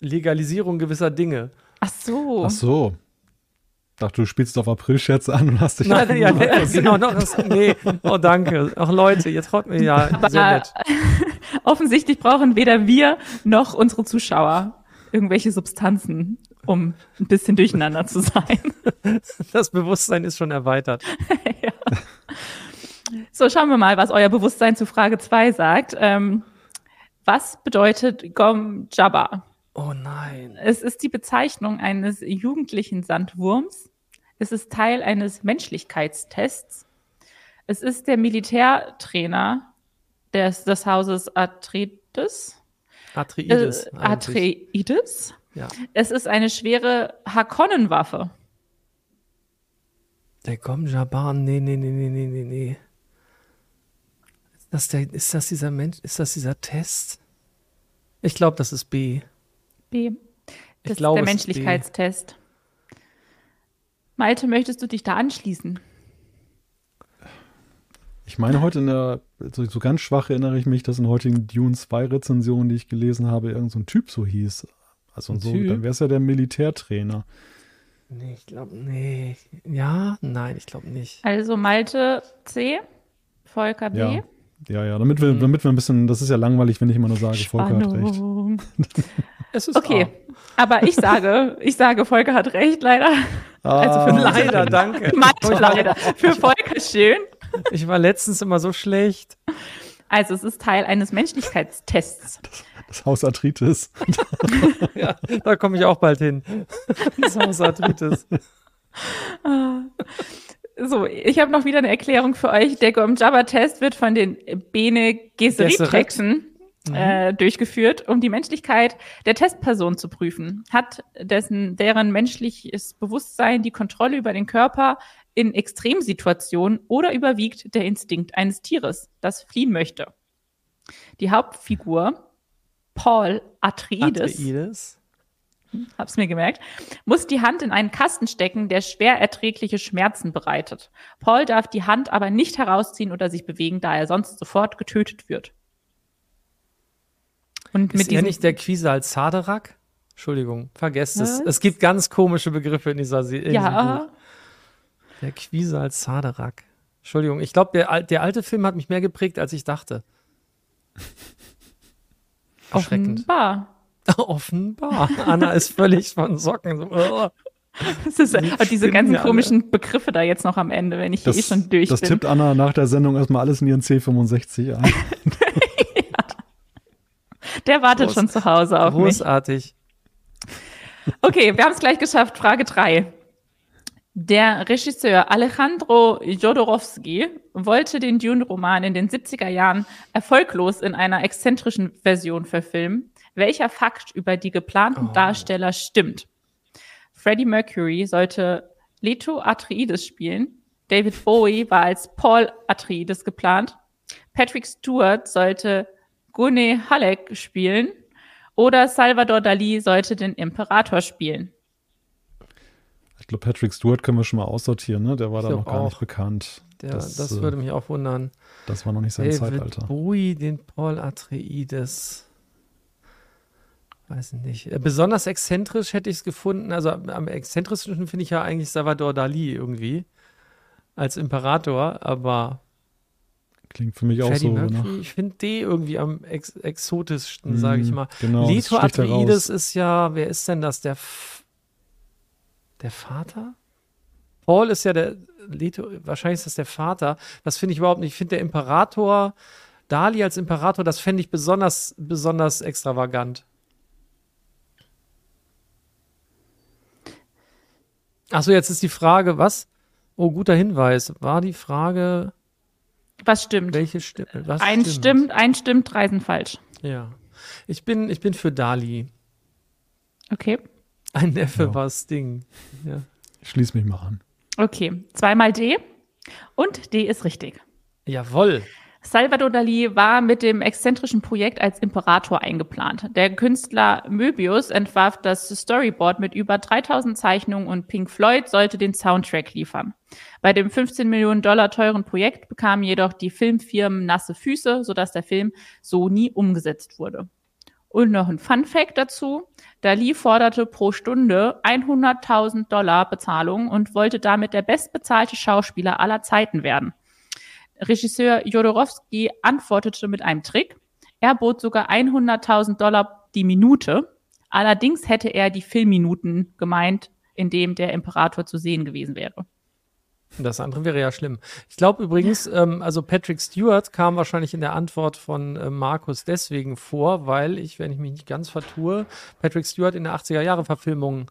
Legalisierung gewisser Dinge. Ach so. Ach so. Dachte, du spielst auf April-Scherz an und hast dich. Nein, (laughs) ja, ja, genau, noch das, nee, oh danke. Ach Leute, ihr traut mir ja Aber sehr nett. (laughs) offensichtlich brauchen weder wir noch unsere Zuschauer irgendwelche Substanzen, um ein bisschen durcheinander zu sein. (laughs) Das Bewusstsein ist schon erweitert. ja. So, schauen wir mal, was euer Bewusstsein zu Frage 2 sagt. Ähm, was bedeutet Gom Jabba? Oh nein. Es ist die Bezeichnung eines jugendlichen Sandwurms. Es ist Teil eines Menschlichkeitstests. Es ist der Militärtrainer des, des Hauses Atreides. Atreides. Äh. Atreides. Ja. Es ist eine schwere Hakonnenwaffe. Der Gomjaban, nee, nee, nee, nee, nee, nee, nee. Ist das, der, ist das dieser Mensch, ist das dieser Test? Ich glaube, das ist B. B. Ich Das ist der es ist B. Menschlichkeitstest. Malte, möchtest du dich da anschließen? Ich meine, heute in der, so, so ganz schwach erinnere ich mich, dass in heutigen Dune 2 Rezensionen, die ich gelesen habe, irgend so ein Typ so hieß. Also Ein so, Typ? dann wäre es ja der Militärtrainer. Nee, ich glaube, nee. Ja, nein, ich glaube nicht. Also Malte C, Volker B. Ja. Ja, ja, damit wir, damit wir ein bisschen, das ist ja langweilig, wenn ich immer nur sage, Volker hat recht. Spannung. (laughs) Es ist Okay, aber ich sage, ich sage, Volker hat recht, leider. Also A. für Leider, danke. (laughs) Malte leider. Für Volker schön. Ich war letztens immer so schlecht. Also es ist Teil eines Menschlichkeitstests. (laughs) Das Haus Arthritis. Ja, da komme ich auch bald hin. Das Haus Arthritis. So, ich habe noch wieder eine Erklärung für euch. Der Gom-Jabba-Test wird von den Bene Gesserit-Hexen äh, durchgeführt, um die Menschlichkeit der Testperson zu prüfen. Hat dessen, deren menschliches Bewusstsein die Kontrolle über den Körper in Extremsituationen oder überwiegt der Instinkt eines Tieres, das fliehen möchte? Die Hauptfigur, Paul Atreides, Atreides. Hab's mir gemerkt, muss die Hand in einen Kasten stecken, der schwer erträgliche Schmerzen bereitet. Paul darf die Hand aber nicht herausziehen oder sich bewegen, da er sonst sofort getötet wird. Und Ist mit er nicht der Quisal Zaderak? Entschuldigung, vergesst es. Was? Es gibt ganz komische Begriffe in dieser Se in ja, Buch. Der Quisal Zaderak. Entschuldigung, ich glaube, der, der alte Film hat mich mehr geprägt, als ich dachte. Erschreckend. offenbar. (laughs) Offenbar. Anna ist völlig von Socken. So, oh. Das ist, und diese ganzen wir alle. komischen Begriffe da jetzt noch am Ende, wenn ich eh schon durch das bin. tippt Anna nach der Sendung erstmal alles in ihren C65 ein. (laughs) Der wartet Groß- schon zu Hause auf mich. Großartig. Okay, wir haben es gleich geschafft. Frage drei. Der Regisseur Alejandro Jodorowsky wollte den Dune-Roman in den 70er Jahren erfolglos in einer exzentrischen Version verfilmen. Welcher Fakt über die geplanten Oh. Darsteller stimmt? Freddie Mercury sollte Leto Atreides spielen. David Bowie war als Paul Atreides geplant. Patrick Stewart sollte Gune Halleck spielen. Oder Salvador Dali sollte den Imperator spielen. Ich glaube, Patrick Stewart können wir schon mal aussortieren, ne? Der war Ich da noch gar auch. nicht bekannt. Der, das äh, würde mich auch wundern. das war noch nicht sein David Zeitalter. Bowie, den Paul Atreides. Weiß nicht. Äh, Besonders exzentrisch hätte ich es gefunden. Also am exzentrischsten finde ich ja eigentlich Salvador Dali irgendwie. Als Imperator, aber Klingt für mich auch Freddie so. Mercury, Nach, ich finde D irgendwie am ex exotischsten, sage ich mal. genau, Leto Atreides ist ja, wer ist denn das? Der, F der Vater? Paul ist ja der, Leto, wahrscheinlich ist das der Vater. Das finde ich überhaupt nicht. Ich finde der Imperator, Dali als Imperator, das fände ich besonders, besonders extravagant. Achso, jetzt ist die Frage, was? Oh, guter Hinweis. War die Frage, Was stimmt? welche Stimme? Was ein stimmt, ein stimmt, drei sind falsch. Ja. Ich bin, ich bin für Dali. Okay. Ein Neffe Ja. war Sting. Ja. ich schließe mich mal an. Okay. Zweimal D. Und D ist richtig. Jawohl. Salvador Dali war mit dem exzentrischen Projekt als Imperator eingeplant. Der Künstler Möbius entwarf das Storyboard mit über 3000 Zeichnungen und Pink Floyd sollte den Soundtrack liefern. Bei dem 15 Millionen Dollar teuren Projekt bekamen jedoch die Filmfirmen nasse Füße, sodass der Film so nie umgesetzt wurde. Und noch ein Fun Fact dazu. Dali forderte pro Stunde 100.000 Dollar Bezahlung und wollte damit der bestbezahlte Schauspieler aller Zeiten werden. Regisseur Jodorowsky antwortete mit einem Trick. Er bot sogar 100.000 Dollar die Minute. Allerdings hätte er die Filmminuten gemeint, in dem der Imperator zu sehen gewesen wäre. Das andere wäre ja schlimm. Ich glaube übrigens, ähm, also Patrick Stewart kam wahrscheinlich in der Antwort von äh, Markus deswegen vor, weil ich, wenn ich mich nicht ganz vertue, Patrick Stewart in der 80er-Jahre-Verfilmung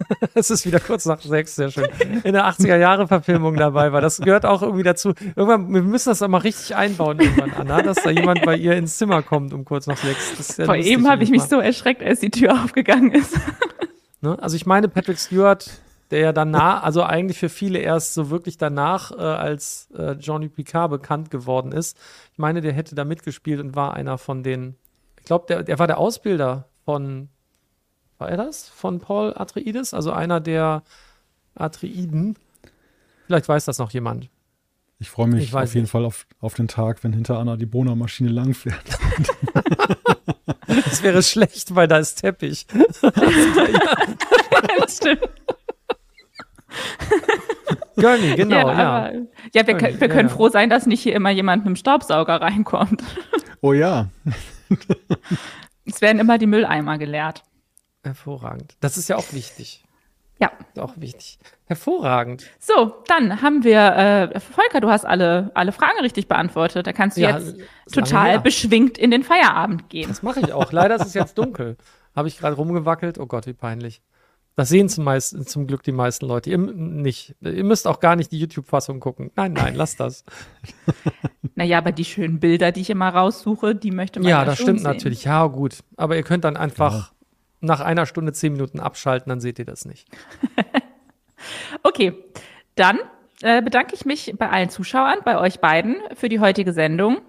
(laughs) es ist wieder kurz nach sechs, sehr schön. In der 80er-Jahre-Verfilmung dabei war. Das gehört auch irgendwie dazu. Irgendwann, wir müssen das aber richtig einbauen irgendwann, Anna, dass da jemand bei ihr ins Zimmer kommt um kurz nach sechs. Vor lustig, eben habe ich mich mal. so erschreckt, als die Tür aufgegangen ist. (laughs) Ne? Also ich meine, Patrick Stewart, der ja danach, also eigentlich für viele erst so wirklich danach äh, als äh, Johnny Picard bekannt geworden ist. Ich meine, der hätte da mitgespielt und war einer von den, ich glaube, der, der war der Ausbilder von, war er das? Von Paul Atreides? Also einer der Atreiden. Vielleicht weiß das noch jemand. Ich freue mich Ich auf jeden nicht. Fall auf, auf den Tag, wenn hinter Anna die Bohnermaschine langfährt. (laughs) Das wäre schlecht, weil da ist Teppich. (laughs) Stimmt. Gurney, genau, ja. aber, ja wir, können- wir Ja, können ja. froh sein, dass nicht hier immer jemand mit dem Staubsauger reinkommt. Oh ja, Es werden immer die Mülleimer geleert. Hervorragend. Das ist ja auch wichtig. Ja. Ist Auch wichtig. Hervorragend. So, dann haben wir, äh, Volker, du hast alle, alle Fragen richtig beantwortet. Da kannst du Ja, jetzt total her. beschwingt in den Feierabend gehen. Das mache ich auch. Leider ist es jetzt (laughs) dunkel. Habe ich gerade rumgewackelt. Oh Gott, wie peinlich. Das sehen zum, meisten, zum Glück die meisten Leute. Ihr nicht. Ihr müsst auch gar nicht die YouTube-Fassung gucken. Nein, nein, lasst das. (laughs) Naja, aber die schönen Bilder, die ich immer raussuche, die möchte man Ja, ja das schon stimmt sehen. natürlich. Ja, gut. Aber ihr könnt dann einfach nach einer Stunde zehn Minuten abschalten, dann seht ihr das nicht. (laughs) Okay, dann äh, bedanke ich mich bei allen Zuschauern, bei euch beiden für die heutige Sendung.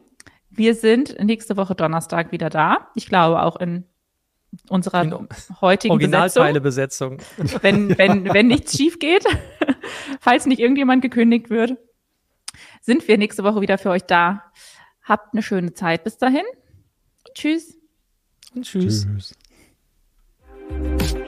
Wir sind nächste Woche Donnerstag wieder da. Ich glaube auch in unserer In heutigen Originalteile-Besetzung. Besetzung, wenn, (laughs) wenn, wenn nichts schief geht, (laughs) falls nicht irgendjemand gekündigt wird, sind wir nächste Woche wieder für euch da. Habt eine schöne Zeit bis dahin. Tschüss. Und tschüss. tschüss. you